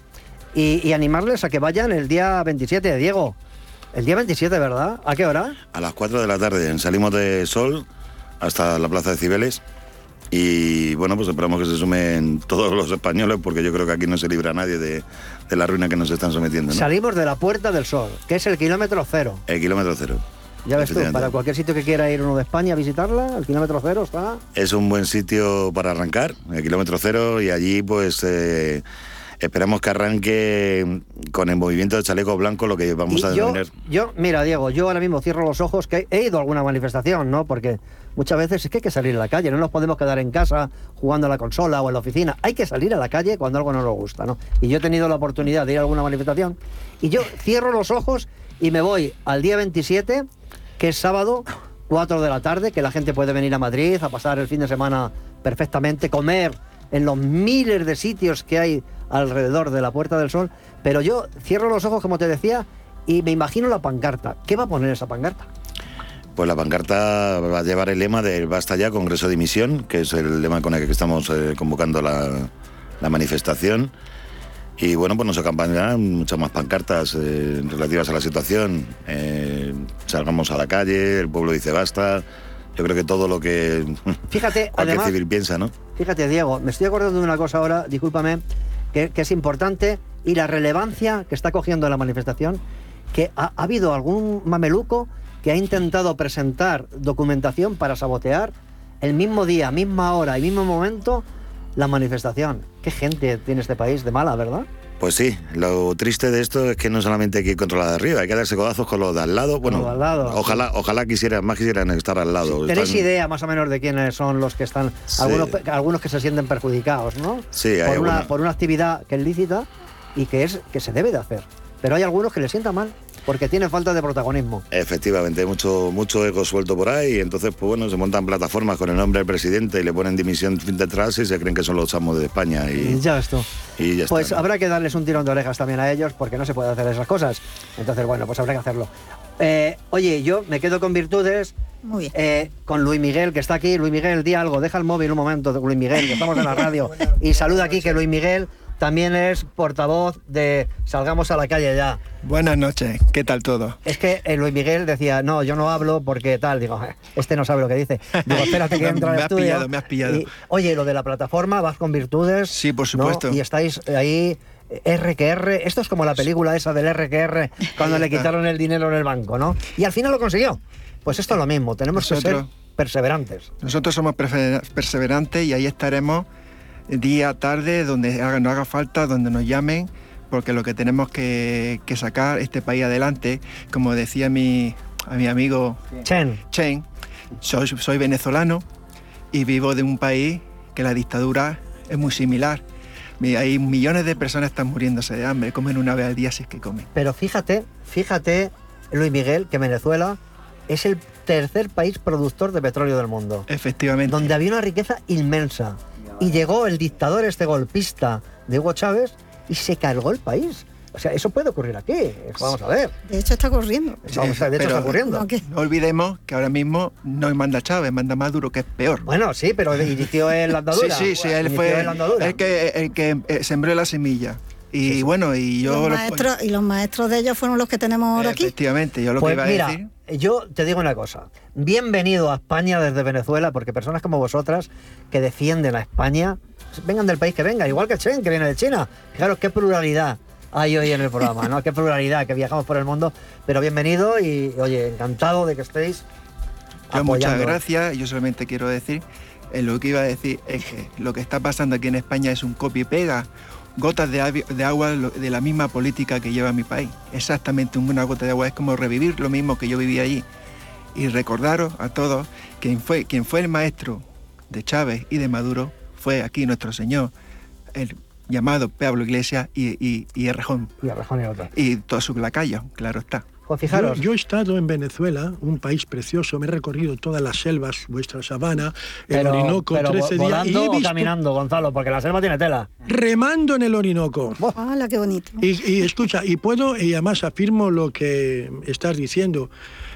y, y, animarles a que vayan el día 27 de Diego. El día 27, ¿verdad? ¿A qué hora? A las 4 de la tarde. Salimos de Sol hasta la Plaza de Cibeles y bueno, pues esperamos que se sumen todos los españoles porque yo creo que aquí no se libra nadie de, la ruina que nos están sometiendo. Salimos de la Puerta del Sol, que es el kilómetro cero. El kilómetro cero. Ya ves tú, para cualquier sitio que quiera ir uno de España a visitarla, el kilómetro cero está... Es un buen sitio para arrancar, el kilómetro cero, y allí pues... Eh, esperamos que arranque con el movimiento de chaleco blanco lo que vamos a denominar. Yo, mira, Diego, yo ahora mismo cierro los ojos que he ido a alguna manifestación, ¿no? Porque muchas veces es que hay que salir a la calle, no nos podemos quedar en casa jugando a la consola o en la oficina. Hay que salir a la calle cuando algo no nos gusta, ¿no? Y yo he tenido la oportunidad de ir a alguna manifestación y yo cierro los ojos y me voy al día 27, que es sábado, 4 de la tarde, que la gente puede venir a Madrid a pasar el fin de semana perfectamente, comer en los miles de sitios que hay alrededor de la Puerta del Sol, pero yo cierro los ojos, como te decía, y me imagino la pancarta. ¿Qué va a poner esa pancarta? Pues la pancarta va a llevar el lema del Basta ya, Congreso de Dimisión, que es el lema con el que estamos eh, convocando la, manifestación. Y bueno, pues nos acompañarán muchas más pancartas eh, relativas a la situación. Eh, salgamos a la calle, el pueblo dice basta. Yo creo que todo lo que fíjate, cualquier civil piensa, ¿no? Fíjate, Diego, me estoy acordando de una cosa ahora, discúlpame, que, es importante y la relevancia que está cogiendo la manifestación, que ha habido algún mameluco que ha intentado presentar documentación para sabotear el mismo día, misma hora y mismo momento la manifestación. Qué gente tiene este país de mala, ¿verdad? Pues sí, lo triste de esto es que no solamente hay que controlar de arriba, hay que darse codazos con los de al lado. Bueno, ojalá, ojalá quisieran, más quisieran estar al lado. ¿Tenéis idea más o menos de quiénes son los que están, algunos, algunos que se sienten perjudicados, ¿no? Sí, hay por, una, por una actividad que es lícita y que es que se debe de hacer. Pero hay algunos que les sienta mal porque tiene falta de protagonismo. Efectivamente, hay mucho, mucho ego suelto por ahí, y entonces, pues bueno, se montan plataformas con el nombre del presidente y le ponen dimisión detrás y se creen que son los amos de España. Y, ya esto. Y ya pues habrá que darles un tirón de orejas también a ellos, porque no se puede hacer esas cosas. Entonces, bueno, pues habrá que hacerlo. Eh, oye, yo me quedo con virtudes. Muy bien. Eh, con Luis Miguel, que está aquí. Luis Miguel, di algo, deja el móvil un momento, Luis Miguel, que estamos en la radio. y saluda aquí que Luis Miguel también es portavoz de Salgamos a la calle ya. Buenas noches, ¿qué tal todo? Es que eh, Luis Miguel decía, no, yo no hablo porque tal, digo, eh, este no sabe lo que dice. Digo, espérate que entra al estudio. Me has pillado, me has pillado. oye, lo de la plataforma, vas con virtudes. Sí, por supuesto. Y estáis ahí RQR, esto es como la película esa del RQR cuando le quitaron el dinero en el banco, ¿no? Y al final lo consiguió. Pues esto es lo mismo, tenemos que ser perseverantes. Nosotros somos perseverantes y ahí estaremos día, tarde, donde haga, no haga falta, donde nos llamen, porque lo que tenemos que, sacar este país adelante, como decía mi, a mi amigo Chen, Chen soy, soy venezolano y vivo de un país que la dictadura es muy similar. Hay millones de personas que están muriéndose de hambre, comen una vez al día si es que comen. Pero fíjate, fíjate, Luis Miguel, que Venezuela es el tercer país productor de petróleo del mundo. Efectivamente. Donde había una riqueza inmensa y llegó el dictador, este golpista de Hugo Chávez, y se cargó el país. O sea, eso puede ocurrir aquí. Vamos a ver. De hecho, está ocurriendo. de hecho, está ocurriendo. No, olvidemos que ahora mismo no manda Chávez, manda Maduro, que es peor. Bueno, sí, pero inició en la andadura. Sí, sí, sí, él fue el que, el que eh, sembró la semilla. Y bueno, y yo... Los maestros, y los maestros de ellos fueron los que tenemos ahora aquí. Efectivamente, yo lo pues que iba a mira, decir... Yo te digo una cosa, bienvenido a España desde Venezuela, porque personas como vosotras que defienden a España, vengan del país que venga, igual que Chen, que viene de China. Fijaros qué pluralidad hay hoy en el programa, ¿no? Qué pluralidad, que viajamos por el mundo. Pero bienvenido y, oye, encantado de que estéis. Yo muchas gracias. Yo solamente quiero decir, eh, lo que iba a decir es que lo que está pasando aquí en España es un copy pega gotas de, agua de la misma política que lleva mi país. Exactamente una gota de agua es como revivir lo mismo que yo viví allí. Y recordaros a todos quien fue, quien fue el maestro de Chávez y de Maduro fue aquí nuestro Señor, el llamado Pablo Iglesias y, y, y Errejón. Y Errejón y Y todos sus lacayos, claro está. Pues fijaros. Yo, he estado en Venezuela, un país precioso, me he recorrido todas las selvas, vuestra sabana, el Orinoco, 13 días. Y o caminando, Gonzalo? Porque la selva tiene tela. Remando en el Orinoco. ¡Hala, qué bonito! Y, y, escucha, y puedo, y además afirmo lo que estás diciendo,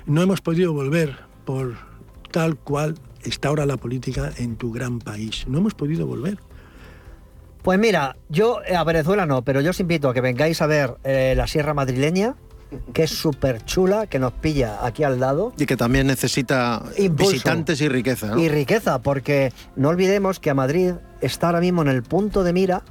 no hemos podido volver por tal cual está ahora la política en tu gran país. No hemos podido volver. Pues mira, yo a Venezuela no, pero yo os invito a que vengáis a ver eh, la Sierra Madrileña, que es súper chula, que nos pilla aquí al lado. Y que también necesita visitantes y riqueza. Y riqueza, porque no olvidemos que a Madrid está ahora mismo en el punto de mira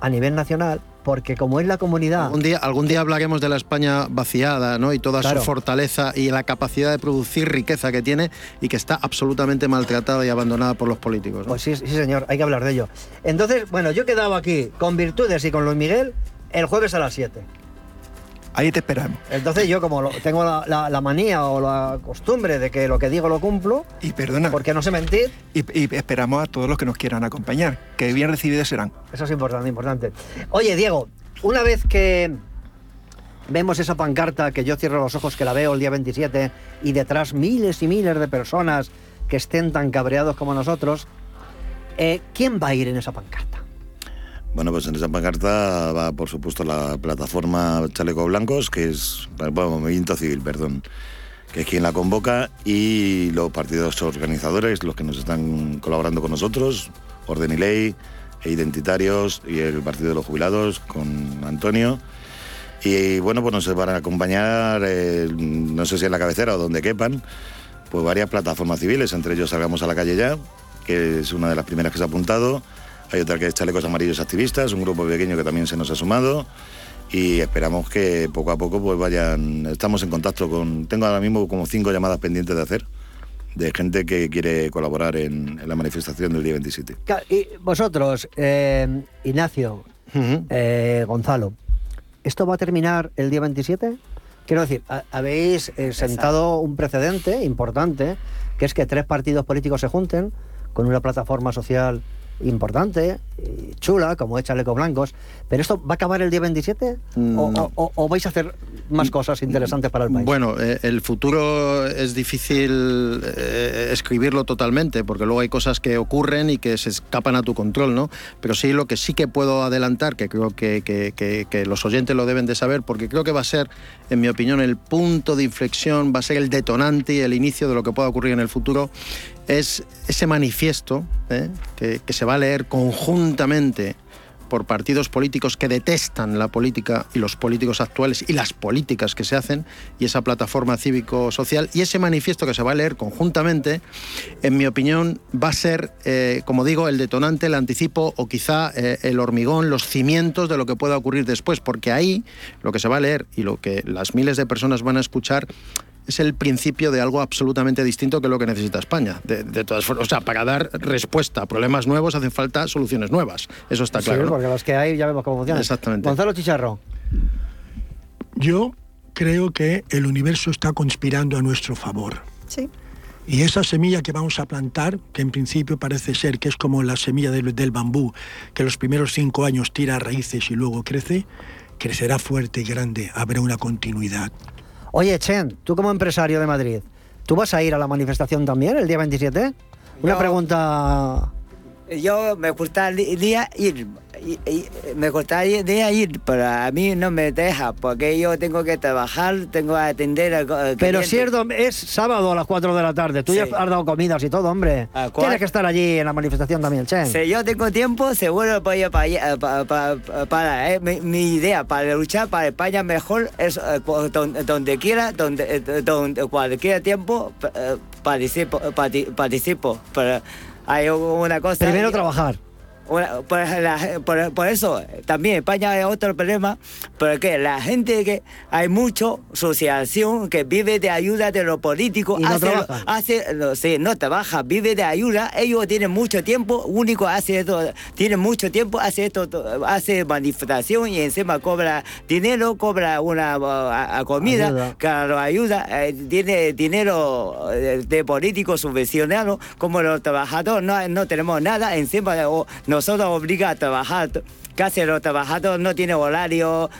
a nivel nacional porque como es la comunidad... Algún día, algún día hablaremos de la España vaciada, ¿no? Y toda su fortaleza y la capacidad de producir riqueza que tiene y que está absolutamente maltratada y abandonada por los políticos. Pues sí, sí, señor, hay que hablar de ello. Entonces, bueno, yo he quedado aquí con Virtudes y con Luis Miguel el jueves a las 7. Ahí te esperamos. Entonces yo como tengo la, manía o la costumbre de que lo que digo lo cumplo. Y perdona. Porque no sé mentir. Y, esperamos a todos los que nos quieran acompañar, que bien recibidos serán. Eso es importante, importante. Oye, Diego, una vez que vemos esa pancarta, que yo cierro los ojos, que la veo el día 27, y detrás miles y miles de personas que estén tan cabreados como nosotros, eh, ¿quién va a ir en esa pancarta? Bueno, pues en esa pancarta va, por supuesto, la plataforma Chaleco Blancos, que es, bueno, Movimiento Civil, perdón, que es quien la convoca, y los partidos organizadores, los que nos están colaborando con nosotros, Orden y Ley, e Identitarios y el Partido de los Jubilados, con Antonio. Y bueno, pues nos van a acompañar, eh, no sé si en la cabecera o donde quepan, pues varias plataformas civiles, entre ellos Salgamos a la calle ya, que es una de las primeras que se ha apuntado hay otra que es Chalecos Amarillos Activistas, un grupo pequeño que también se nos ha sumado y esperamos que poco a poco pues vayan, estamos en contacto con, tengo ahora mismo como cinco llamadas pendientes de hacer de gente que quiere colaborar en, la manifestación del día 27. Y vosotros, eh, Ignacio, eh, Gonzalo, ¿esto va a terminar el día 27? Quiero decir, habéis eh, sentado un precedente importante, que es que tres partidos políticos se junten con una plataforma social importante, chula, como es Chaleco Blancos, pero ¿esto va a acabar el día 27? ¿O, vais a hacer más cosas interesantes para el país? Bueno, eh, el futuro es difícil eh, escribirlo totalmente, porque luego hay cosas que ocurren y que se escapan a tu control, ¿no? Pero sí, lo que sí que puedo adelantar, que creo que, que los oyentes lo deben de saber, porque creo que va a ser, en mi opinión, el punto de inflexión, va a ser el detonante y el inicio de lo que pueda ocurrir en el futuro, es ese manifiesto ¿eh? que, se va a leer conjuntamente por partidos políticos que detestan la política y los políticos actuales y las políticas que se hacen y esa plataforma cívico-social y ese manifiesto que se va a leer conjuntamente, en mi opinión, va a ser, eh, como digo, el detonante, el anticipo o quizá eh, el hormigón, los cimientos de lo que pueda ocurrir después, porque ahí lo que se va a leer y lo que las miles de personas van a escuchar es el principio de algo absolutamente distinto que lo que necesita España. De, todas formas, o sea, para dar respuesta a problemas nuevos hacen falta soluciones nuevas. Eso está claro. Sí, porque los que hay ya vemos cómo funcionan. Exactamente. Gonzalo Chicharro. Yo creo que el universo está conspirando a nuestro favor. Sí. Y esa semilla que vamos a plantar, que en principio parece ser que es como la semilla del, del bambú, que los primeros cinco años tira raíces y luego crece, crecerá fuerte y grande, habrá una continuidad. Oye, Chen, tú como empresario de Madrid, ¿tú vas a ir a la manifestación también el día 27? Una pregunta... Yo me gustaría ir, me gustaría ir, pero a mí no me deja, porque yo tengo que trabajar, tengo que atender Pero si es, sábado a las 4 de la tarde, tú ya has dado comidas y todo, hombre. Tienes que estar allí en la manifestación también, Chen. Si yo tengo tiempo, seguro voy a para, para, para, eh, mi, idea para luchar para España mejor es eh, donde, quiera, donde, eh, donde cualquier tiempo participo, participo. Pero hay una cosa... Primero trabajar. Por, por, eso, también España hay otro problema, porque la gente que hay mucho asociación que vive de ayuda de los políticos, no hace, no trabaja, vive de ayuda, ellos tienen mucho tiempo, único hace esto, tiene mucho tiempo, hace esto, hace manifestación y encima cobra dinero, cobra una comida, que lo ayuda, eh, tiene dinero eh, de políticos subvencionados, como los trabajadores no, no tenemos nada, encima no sau da obligată la hartă, los trabajadores no tienen horario,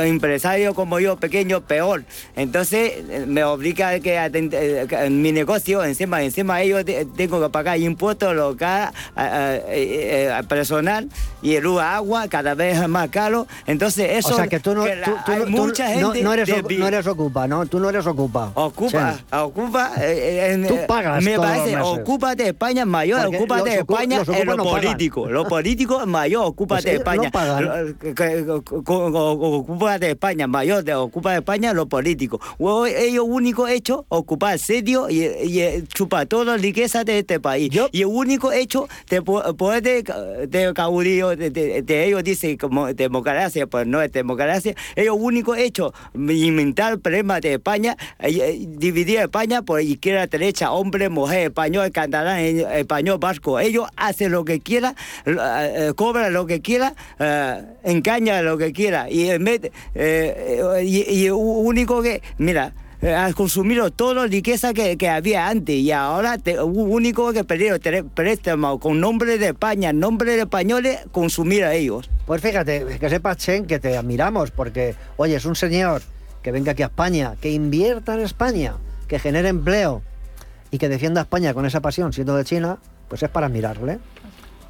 empresario como yo, pequeño, peor. Entonces eh, me obliga que eh, en mi negocio, encima, encima ellos tengo que pagar impuestos local, eh, personal y el agua cada vez más caro. Entonces eso... O sea que tú no, mucha gente no, eres, no eres ocupa, ¿no? Tú no eres ocupa. Ocupa, ocupa. tú pagas Me parece, ocupa de España mayor, ocupa de España en lo político. Lo político mayor, ocupa de España. Ocupa de España, mayor de ocupa de España los políticos. Ellos único hecho ocupar sitio y, y chupar toda la riqueza de este país. Y el único hecho de poder de caudillo de, ellos dice como democracia, pues no es democracia. Ellos único hecho inventar el problema de España, dividir España por izquierda, derecha, hombre, mujer, español, catalán, español, vasco. Ellos hacen lo que quieran, cobran lo que quieran uh, engaña lo que quiera y en vez eh, y, y, único que mira ha consumido toda la riqueza que, que, había antes y ahora te, único que perdieron préstamos con nombre de España, nombre de españoles, consumir a ellos. Pues fíjate, que sepas, Chen, que te admiramos porque, oye, es un señor que venga aquí a España, que invierta en España, que genere empleo y que defienda a España con esa pasión, siendo de China, pues es para admirarle.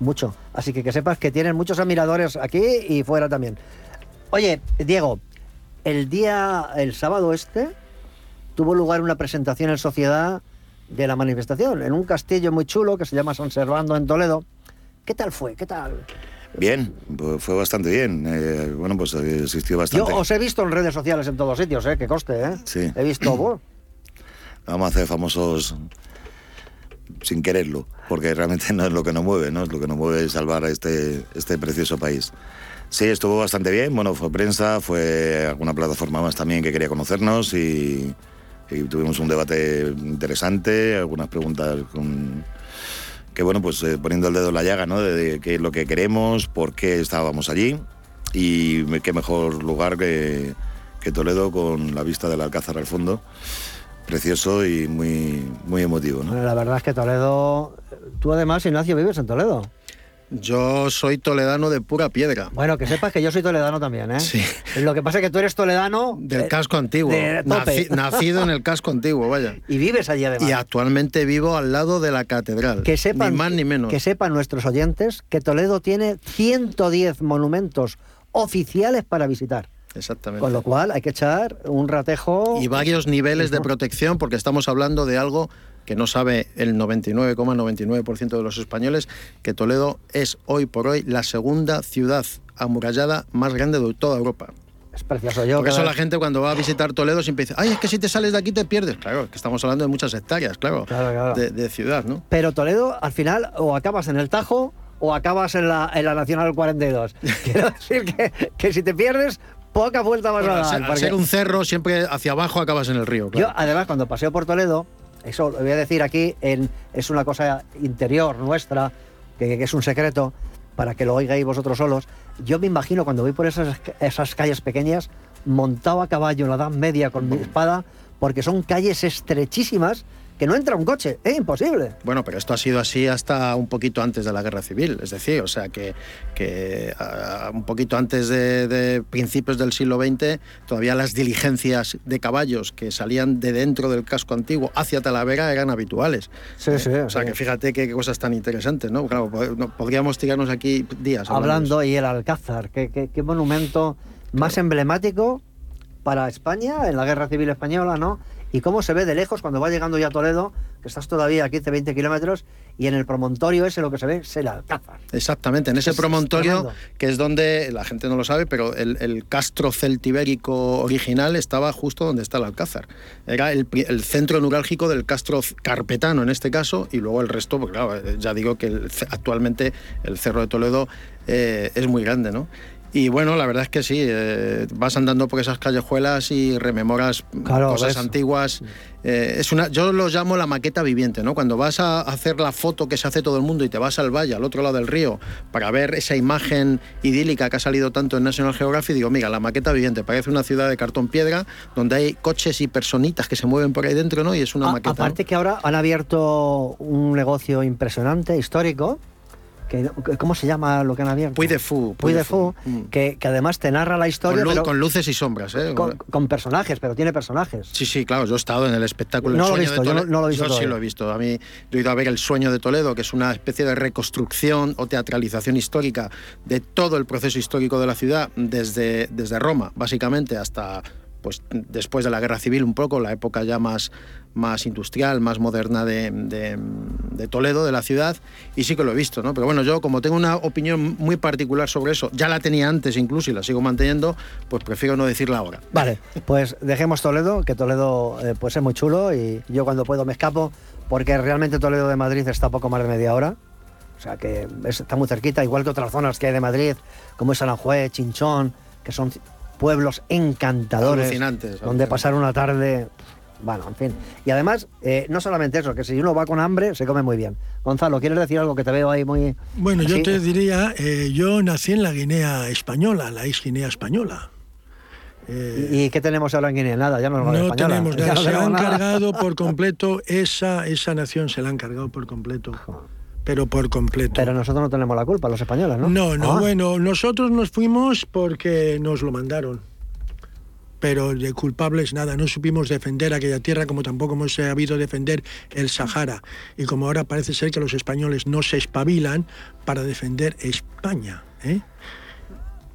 Mucho. Así que que sepas que tienen muchos admiradores aquí y fuera también. Oye, Diego, el día, el sábado este, tuvo lugar una presentación en sociedad de la manifestación, en un castillo muy chulo que se llama San Servando en Toledo. ¿Qué tal fue? ¿Qué tal? Bien, pues fue bastante bien. Eh, bueno, pues existió bastante. Yo os he visto en redes sociales en todos sitios, ¿eh? Que coste, ¿eh? Sí. He visto... Vamos a hacer famosos sin quererlo, porque realmente no es lo que nos mueve, ¿no? Es lo que nos mueve salvar a este, este precioso país. Sí, estuvo bastante bien. Bueno, fue prensa, fue alguna plataforma más también que quería conocernos y, tuvimos un debate interesante, algunas preguntas con, que, bueno, pues eh, poniendo el dedo en la llaga, ¿no? De, qué es lo que queremos, por qué estábamos allí y qué mejor lugar que Toledo con la vista del Alcázar al fondo precioso y muy, muy emotivo. ¿no? la verdad es que Toledo, tú además, Ignacio, vives en Toledo. Yo soy toledano de pura piedra. Bueno, que sepas que yo soy toledano también, ¿eh? Sí. Lo que pasa es que tú eres toledano... Del eh, casco antiguo. nacido en el casco antiguo, vaya. Y vives allí además. Y actualmente vivo al lado de la catedral. Que sepan, ni más ni menos. Que sepan nuestros oyentes que Toledo tiene 110 monumentos oficiales para visitar. Exactamente. Con lo cual hay que echar un ratejo. Y varios niveles de protección, porque estamos hablando de algo que no sabe el 99,99% de los españoles, que Toledo es hoy por hoy la segunda ciudad amurallada más grande de toda Europa. Es precioso yo. Porque eso la gente cuando va a visitar Toledo siempre dice, ay, es que si te sales de aquí te pierdes. Claro, que estamos hablando de muchas hectáreas, claro, De, ciudad, ¿no? Pero Toledo, al final, o acabas en el Tajo o acabas en la, en la Nacional 42. Quiero decir que, que si te pierdes, poca vuelta más a dar. Al ser un cerro, siempre hacia abajo acabas en el río. Yo, además, cuando paseo por Toledo, eso lo voy a decir aquí, en, es una cosa interior nuestra, que, es un secreto, para que lo oigáis vosotros solos. Yo me imagino cuando voy por esas, esas calles pequeñas, montado a caballo en la edad media con mi espada, porque son calles estrechísimas que no entra un coche, es imposible. Bueno, pero esto ha sido así hasta un poquito antes de la guerra civil, es decir, o sea que, que un poquito antes de, principios del siglo XX, todavía las diligencias de caballos que salían de dentro del casco antiguo hacia Talavera eran habituales. Sí, ¿Eh? sí. O sea que fíjate qué, cosas tan interesantes, ¿no? Claro, podríamos tirarnos aquí días. Hablando, y el Alcázar, qué, qué, monumento más emblemático para España en la guerra civil española, ¿no? Y cómo se ve de lejos cuando va llegando ya a Toledo, que estás todavía a 15, 20 kilómetros, y en el promontorio ese lo que se ve es el Alcázar. Exactamente, en ese promontorio, que es donde, la gente no lo sabe, pero el, castro celtibérico original estaba justo donde está el Alcázar. Era el, centro neurálgico del castro carpetano en este caso, y luego el resto, porque claro, ya digo que actualmente el Cerro de Toledo eh, es muy grande, ¿no? Y bueno, la verdad es que sí, eh, vas andando por esas callejuelas y rememoras cosas antiguas. Eh, es una, yo lo llamo la maqueta viviente, ¿no? Cuando vas a hacer la foto que se hace todo el mundo y te vas al valle, al otro lado del río, para ver esa imagen idílica que ha salido tanto en National Geographic, digo, mira, la maqueta viviente parece una ciudad de cartón piedra donde hay coches y personitas que se mueven por ahí dentro, ¿no? Y es una maqueta. Aparte que ahora han abierto un negocio impresionante, histórico, ¿Cómo se llama lo que han abierto? Puy de Fu. Puy de Fu, mm. que, además te narra la historia. Con, luces y sombras, ¿eh? Con, personajes, pero tiene personajes. Sí, sí, claro. Yo he estado en el espectáculo no El Sueño de Toledo. no, lo he visto. Yo sí lo he visto. A mí yo he ido a ver El Sueño de Toledo, que es una especie de reconstrucción o teatralización histórica de todo el proceso histórico de la ciudad, desde, desde Roma, básicamente, hasta pues después de la guerra civil un poco, la época ya más, más industrial, más moderna de, de, Toledo, de la ciudad, y sí que lo he visto, ¿no? Pero bueno, yo como tengo una opinión muy particular sobre eso, ya la tenía antes incluso y la sigo manteniendo, pues prefiero no decirla ahora. Vale, pues dejemos Toledo, que Toledo eh, pues es muy chulo y yo cuando puedo me escapo, porque realmente Toledo de Madrid está poco más de media hora. O sea que está muy cerquita, igual que otras zonas que hay de Madrid, como es Aranjuez, Chinchón, que son pueblos encantadores. Donde pasar una tarde. Bueno, en fin. Y además, eh, no solamente eso, que si uno va con hambre, se come muy bien. Gonzalo, ¿quieres decir algo que te veo ahí muy... Bueno, yo te diría, eh, yo nací en la Guinea española, la ex Guinea española. ¿Y, qué tenemos ahora en Guinea? Nada, ya no No tenemos nada, se han cargado por completo, esa, esa nación se la han cargado por completo pero por completo. Pero nosotros no tenemos la culpa, los españoles, ¿no? No, no, ah. bueno, nosotros nos fuimos porque nos lo mandaron. Pero de culpables nada, no supimos defender aquella tierra como tampoco hemos sabido defender el Sahara. Y como ahora parece ser que los españoles no se espabilan para defender España. ¿eh?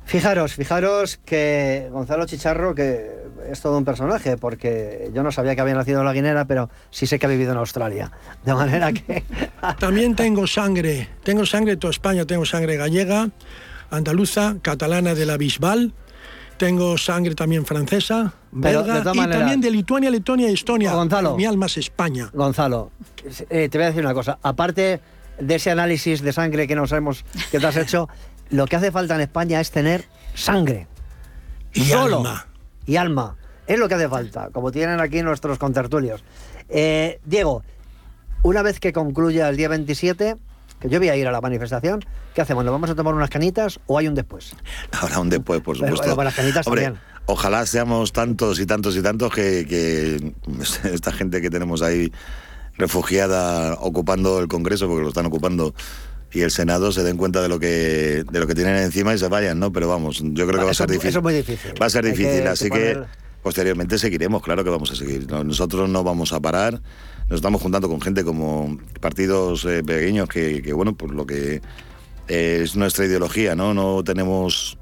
Fijaros, fijaros que Gonzalo Chicharro, que es todo un personaje, porque yo no sabía que había nacido en la Guinera, pero sí sé que ha vivido en Australia. De manera que... También tengo sangre, tengo sangre de toda España, tengo sangre gallega, andaluza, catalana de la Bisbal, tengo sangre también francesa, belga y también de Lituania, Letonia y Estonia. Gonzalo. Mi alma es España. Gonzalo, eh, te voy a decir una cosa. Aparte de ese análisis de sangre que nos hemos, que te has hecho, lo que hace falta en España es tener sangre. Y alma. Y alma. Es lo que hace falta, como tienen aquí nuestros contertulios. Eh, Diego, una vez que concluya el día 27, que yo voy a ir a la manifestación, ¿qué hacemos? ¿Nos vamos a tomar unas canitas o hay un después? Habrá un después, por supuesto. para las canitas también. Ojalá seamos tantos y tantos y tantos que, que esta gente que tenemos ahí refugiada ocupando el Congreso, porque lo están ocupando y el Senado se den cuenta de lo que de lo que tienen encima y se vayan, ¿no? Pero vamos, yo creo que va a ser difícil. Eso es muy difícil. Va a ser difícil, así que posteriormente seguiremos, claro que vamos a seguir. Nosotros no vamos a parar. Nos estamos juntando con gente como partidos eh, pequeños que, bueno, pues lo que es nuestra ideología, ¿no? No tenemos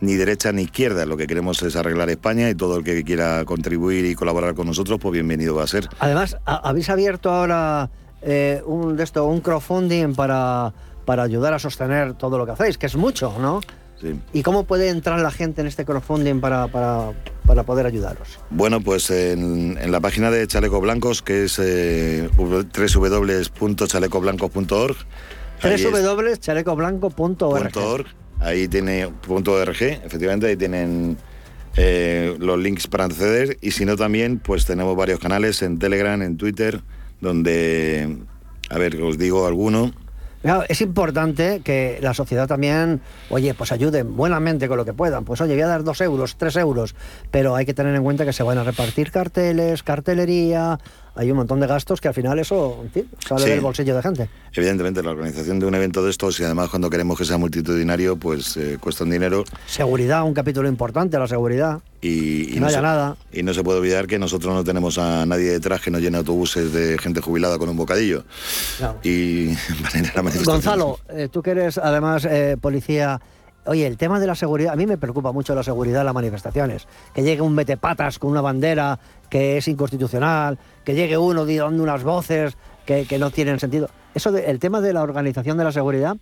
ni derecha ni izquierda. Lo que queremos es arreglar España y todo el que quiera contribuir y colaborar con nosotros, pues bienvenido va a ser. Además, habéis abierto ahora eh, un, de esto, un crowdfunding para, para ayudar a sostener todo lo que hacéis, que es mucho, ¿no? Sí. ¿Y cómo puede entrar la gente en este crowdfunding para, para, para poder ayudaros? Bueno, pues en, en, la página de Chaleco Blancos, que es eh, www.chalecoblancos.org. www.chalecoblanco.org. Ahí tiene .org, efectivamente, ahí tienen eh, los links para acceder y si no también, pues tenemos varios canales en Telegram, en Twitter, donde, a ver, os digo alguno. Es importante que la sociedad también, oye, pues ayuden buenamente con lo que puedan. Pues oye, voy a dar dos euros, tres euros, pero hay que tener en cuenta que se van a repartir carteles, cartelería, hay un montón de gastos que al final eso en fin, sale del bolsillo de gente. Evidentemente, la organización de un evento de estos, y además cuando queremos que sea multitudinario, pues eh, cuesta un dinero. Seguridad, un capítulo importante, la seguridad. Y, no, haya nada. Y no se puede olvidar que nosotros no tenemos a nadie detrás que nos llene autobuses de gente jubilada con un bocadillo. Y la Gonzalo, eh, tú que eres además eh, policía Oye, el tema de la seguridad, a mí me preocupa mucho la seguridad en las manifestaciones. Que llegue un metepatas con una bandera que es inconstitucional, que llegue uno dando unas voces que, no tienen sentido. Eso, el tema de la organización de la seguridad,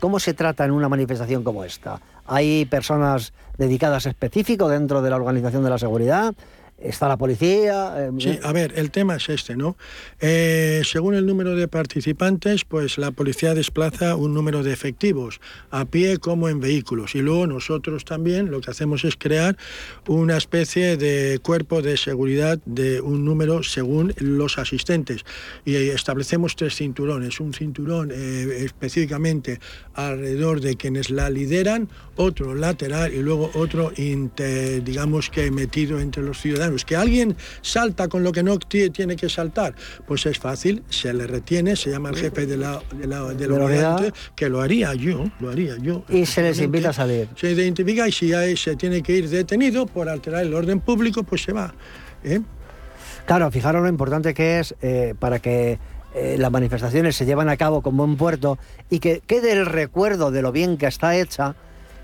¿cómo se trata en una manifestación como esta? ¿Hay personas dedicadas específico dentro de la organización de la seguridad? Está la policía. Eh, sí, a ver, el tema es este, ¿no? Eh, según el número de participantes, pues la policía desplaza un número de efectivos, a pie como en vehículos. Y luego nosotros también lo que hacemos es crear una especie de cuerpo de seguridad de un número según los asistentes. Y establecemos tres cinturones, un cinturón eh, específicamente alrededor de quienes la lideran, otro lateral y luego otro, digamos que metido entre los ciudadanos que alguien salta con lo que no tiene que saltar, pues es fácil, se le retiene, se llama el jefe de la, de la, de que lo haría yo, lo haría yo. Y se les invita a salir. Se identifica y si hay, se tiene que ir detenido por alterar el orden público, pues se va. ¿eh? Claro, fijaros lo importante que es eh, para que eh, las manifestaciones se llevan a cabo con buen puerto y que quede el recuerdo de lo bien que está hecha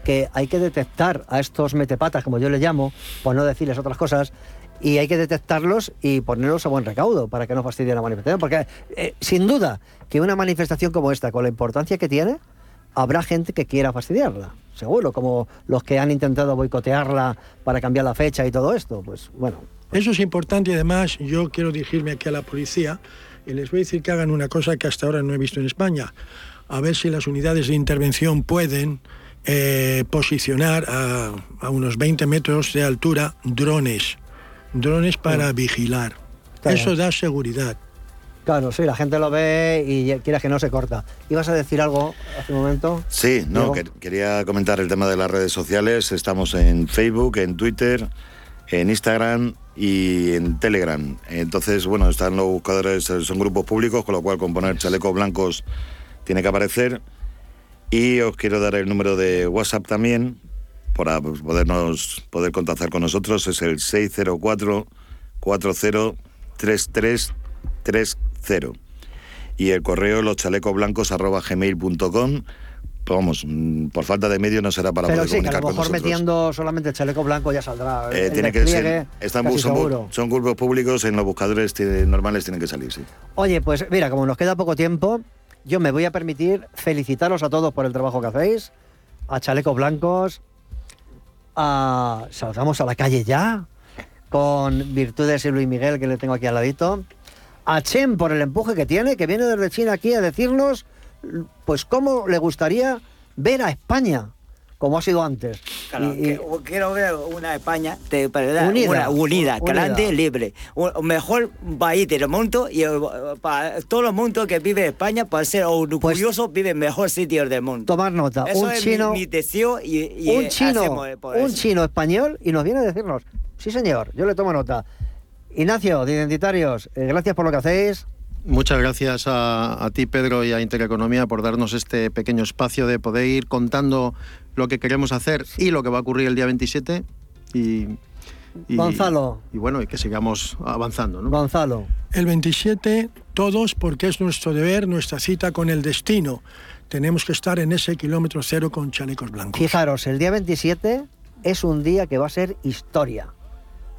que hay que detectar a estos metepatas, como yo les llamo, por no decirles otras cosas, y hay que detectarlos y ponerlos a buen recaudo para que no fastidien la manifestación. Porque eh, sin duda que una manifestación como esta, con la importancia que tiene, habrá gente que quiera fastidiarla, seguro, como los que han intentado boicotearla para cambiar la fecha y todo esto. Pues bueno. Eso es importante y además yo quiero dirigirme aquí a la policía y les voy a decir que hagan una cosa que hasta ahora no he visto en España. A ver si las unidades de intervención pueden eh, posicionar a, unos 20 metros de altura drones, drones para vigilar. Eso da seguridad. Claro, sí, la gente lo ve y quiere que no se corta. ¿Ibas a decir algo hace un momento? Sí, no, quería comentar el tema de las redes sociales. Estamos en Facebook, en Twitter, en Instagram y en Telegram. Entonces, bueno, están los buscadores, son grupos públicos, con lo cual con poner chalecos blancos tiene que aparecer. Y os quiero dar el número de WhatsApp también, para podernos poder contactar con nosotros es el 604 403330 y el correo loschalecosblancos@gmail.com vamos, mm, por falta de medio no será para Pero poder sí, que a lo mejor metiendo solamente el chaleco blanco ya saldrá. Eh, tiene que ser, están, casi son, son grupos públicos, en los buscadores normales tienen que salir, sí. Oye, pues mira, como nos queda poco tiempo, yo me voy a permitir felicitaros a todos por el trabajo que hacéis, a Chalecos Blancos, a Salgamos a la calle ya, con Virtudes y Luis Miguel, que le tengo aquí al ladito, a Chen por el empuje que tiene, que viene desde China aquí a decirnos, pues cómo le gustaría ver a España, como ha sido antes. Claro, Y- y- que- quiero ver una España de, verdad, Unida, una- unida, unida. grande, libre. Un mejor país del mundo y eh, para todo el mundo que vive en España, para ser orgulloso, vive en mejor sitio del mundo. Tomar nota, Eso un es chino- mi, mi deseo y, y un chino español y nos viene a decirnos, sí señor, yo le tomo nota. Ignacio, de Identitarios, eh, gracias por lo que hacéis. Muchas gracias a, a ti, Pedro, y a Intereconomía por darnos este pequeño espacio de poder ir contando lo que queremos hacer y lo que va a ocurrir el día 27. Y, y- Gonzalo. Y bueno, y que sigamos avanzando. ¿no? Gonzalo. El 27, todos, porque es nuestro deber, nuestra cita con el destino. Tenemos que estar en ese kilómetro cero con chalecos blancos. Fijaros, el día 27 es un día que va a ser historia.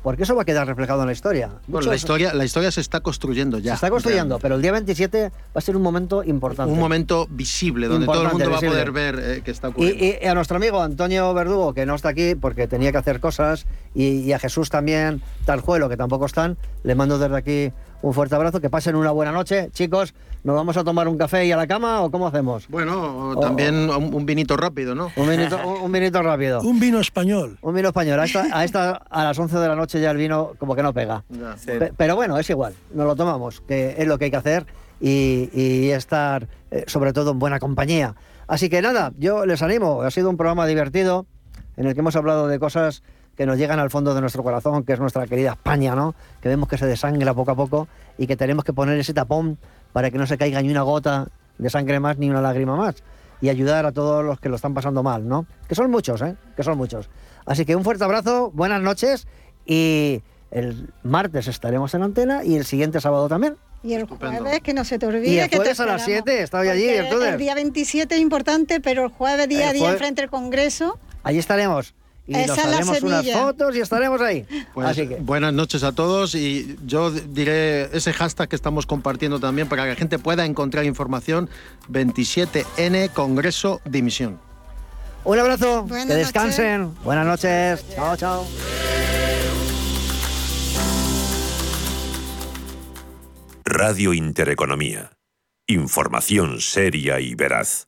Porque eso va a quedar reflejado en la historia. Bueno, la historia, la historia se está construyendo ya. se está construyendo, pero el día 27 va a ser un momento importante. Un momento visible, donde todo el Importante, mundo va a visible. poder ver eh, que está Y, ocurriendo. y a nuestro amigo Antonio Verdugo, que no está aquí porque tenía que hacer cosas, y, y a Jesús también, Taljuelo, que tampoco están, le mando desde aquí un fuerte abrazo, que pasen una buena noche. Chicos, ¿nos vamos a tomar un café y a la cama o cómo hacemos? Bueno, O- también un, un vinito rápido, ¿no? Un minuto, un, un minuto rápido. Un vino español. Un vino español. A esta, a esta, a las 11 de la noche ya el vino como que no pega. Ya. Pe- Pero bueno, es igual, nos lo tomamos, que es lo que hay que hacer y, y estar eh, sobre todo en buena compañía. Así que nada, yo les animo, ha sido un programa divertido en el que hemos hablado de cosas que nos llegan al fondo de nuestro corazón, que es nuestra querida España, ¿no? Que vemos que se desangra poco a poco y que tenemos que poner ese tapón para que no se caiga ni una gota de sangre más ni una lágrima más y ayudar a todos los que lo están pasando mal, ¿no? Que son muchos, ¿eh? Que son muchos. Así que un fuerte abrazo, buenas noches y el martes estaremos en antena y el siguiente sábado también. Y el Estupendo. jueves, que no se te olvide. Y el que te jueves a las esperamos. 7, estaba allí, entonces. El día 27 es importante, pero el jueves, día a El día, jueves- enfrente del Congreso, Allí estaremos. Y Esa nos es la haremos unas fotos y estaremos ahí. Pues Así que, buenas noches a todos y yo diré ese hashtag que estamos compartiendo también para que la gente pueda encontrar información 27N Congreso Dimisión. un abrazo, Buenas que descansen. Buenas noches. Chao, chao. Radio Intereconomía. Información seria y veraz.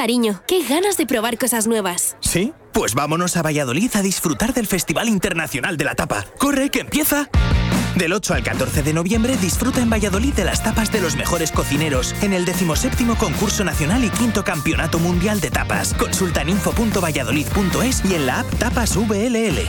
Cariño, qué ganas de probar cosas nuevas. ¿Sí? Pues vámonos a Valladolid a disfrutar del Festival Internacional de la Tapa. ¡Corre, que empieza! Del 8 al 14 de noviembre disfruta en Valladolid de las tapas de los mejores cocineros en el 17 Concurso Nacional y quinto Campeonato Mundial de Tapas. Consulta en info.valladolid.es y en la app Tapas VLL.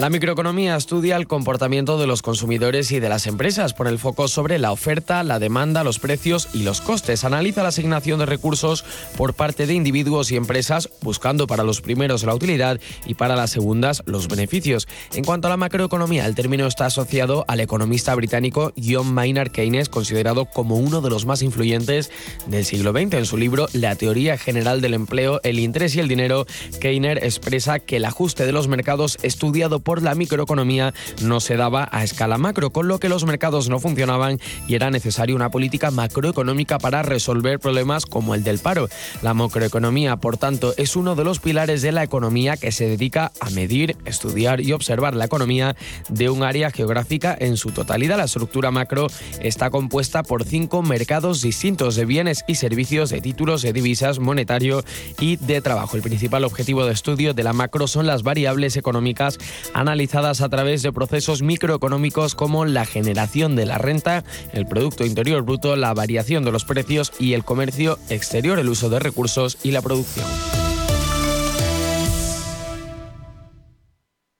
La microeconomía estudia el comportamiento de los consumidores y de las empresas, pone el foco sobre la oferta, la demanda, los precios y los costes. Analiza la asignación de recursos por parte de individuos y empresas, buscando para los primeros la utilidad y para las segundas los beneficios. En cuanto a la macroeconomía, el término está asociado al economista británico John Maynard Keynes, considerado como uno de los más influyentes del siglo XX. En su libro La teoría general del empleo, el interés y el dinero, Keynes expresa que el ajuste de los mercados estudiado por por la microeconomía no se daba a escala macro, con lo que los mercados no funcionaban y era necesaria una política macroeconómica para resolver problemas como el del paro. La macroeconomía, por tanto, es uno de los pilares de la economía que se dedica a medir, estudiar y observar la economía de un área geográfica en su totalidad. La estructura macro está compuesta por cinco mercados distintos de bienes y servicios, de títulos, de divisas, monetario y de trabajo. El principal objetivo de estudio de la macro son las variables económicas analizadas a través de procesos microeconómicos como la generación de la renta, el Producto Interior Bruto, la variación de los precios y el comercio exterior, el uso de recursos y la producción.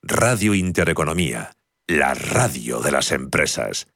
Radio Intereconomía, la radio de las empresas.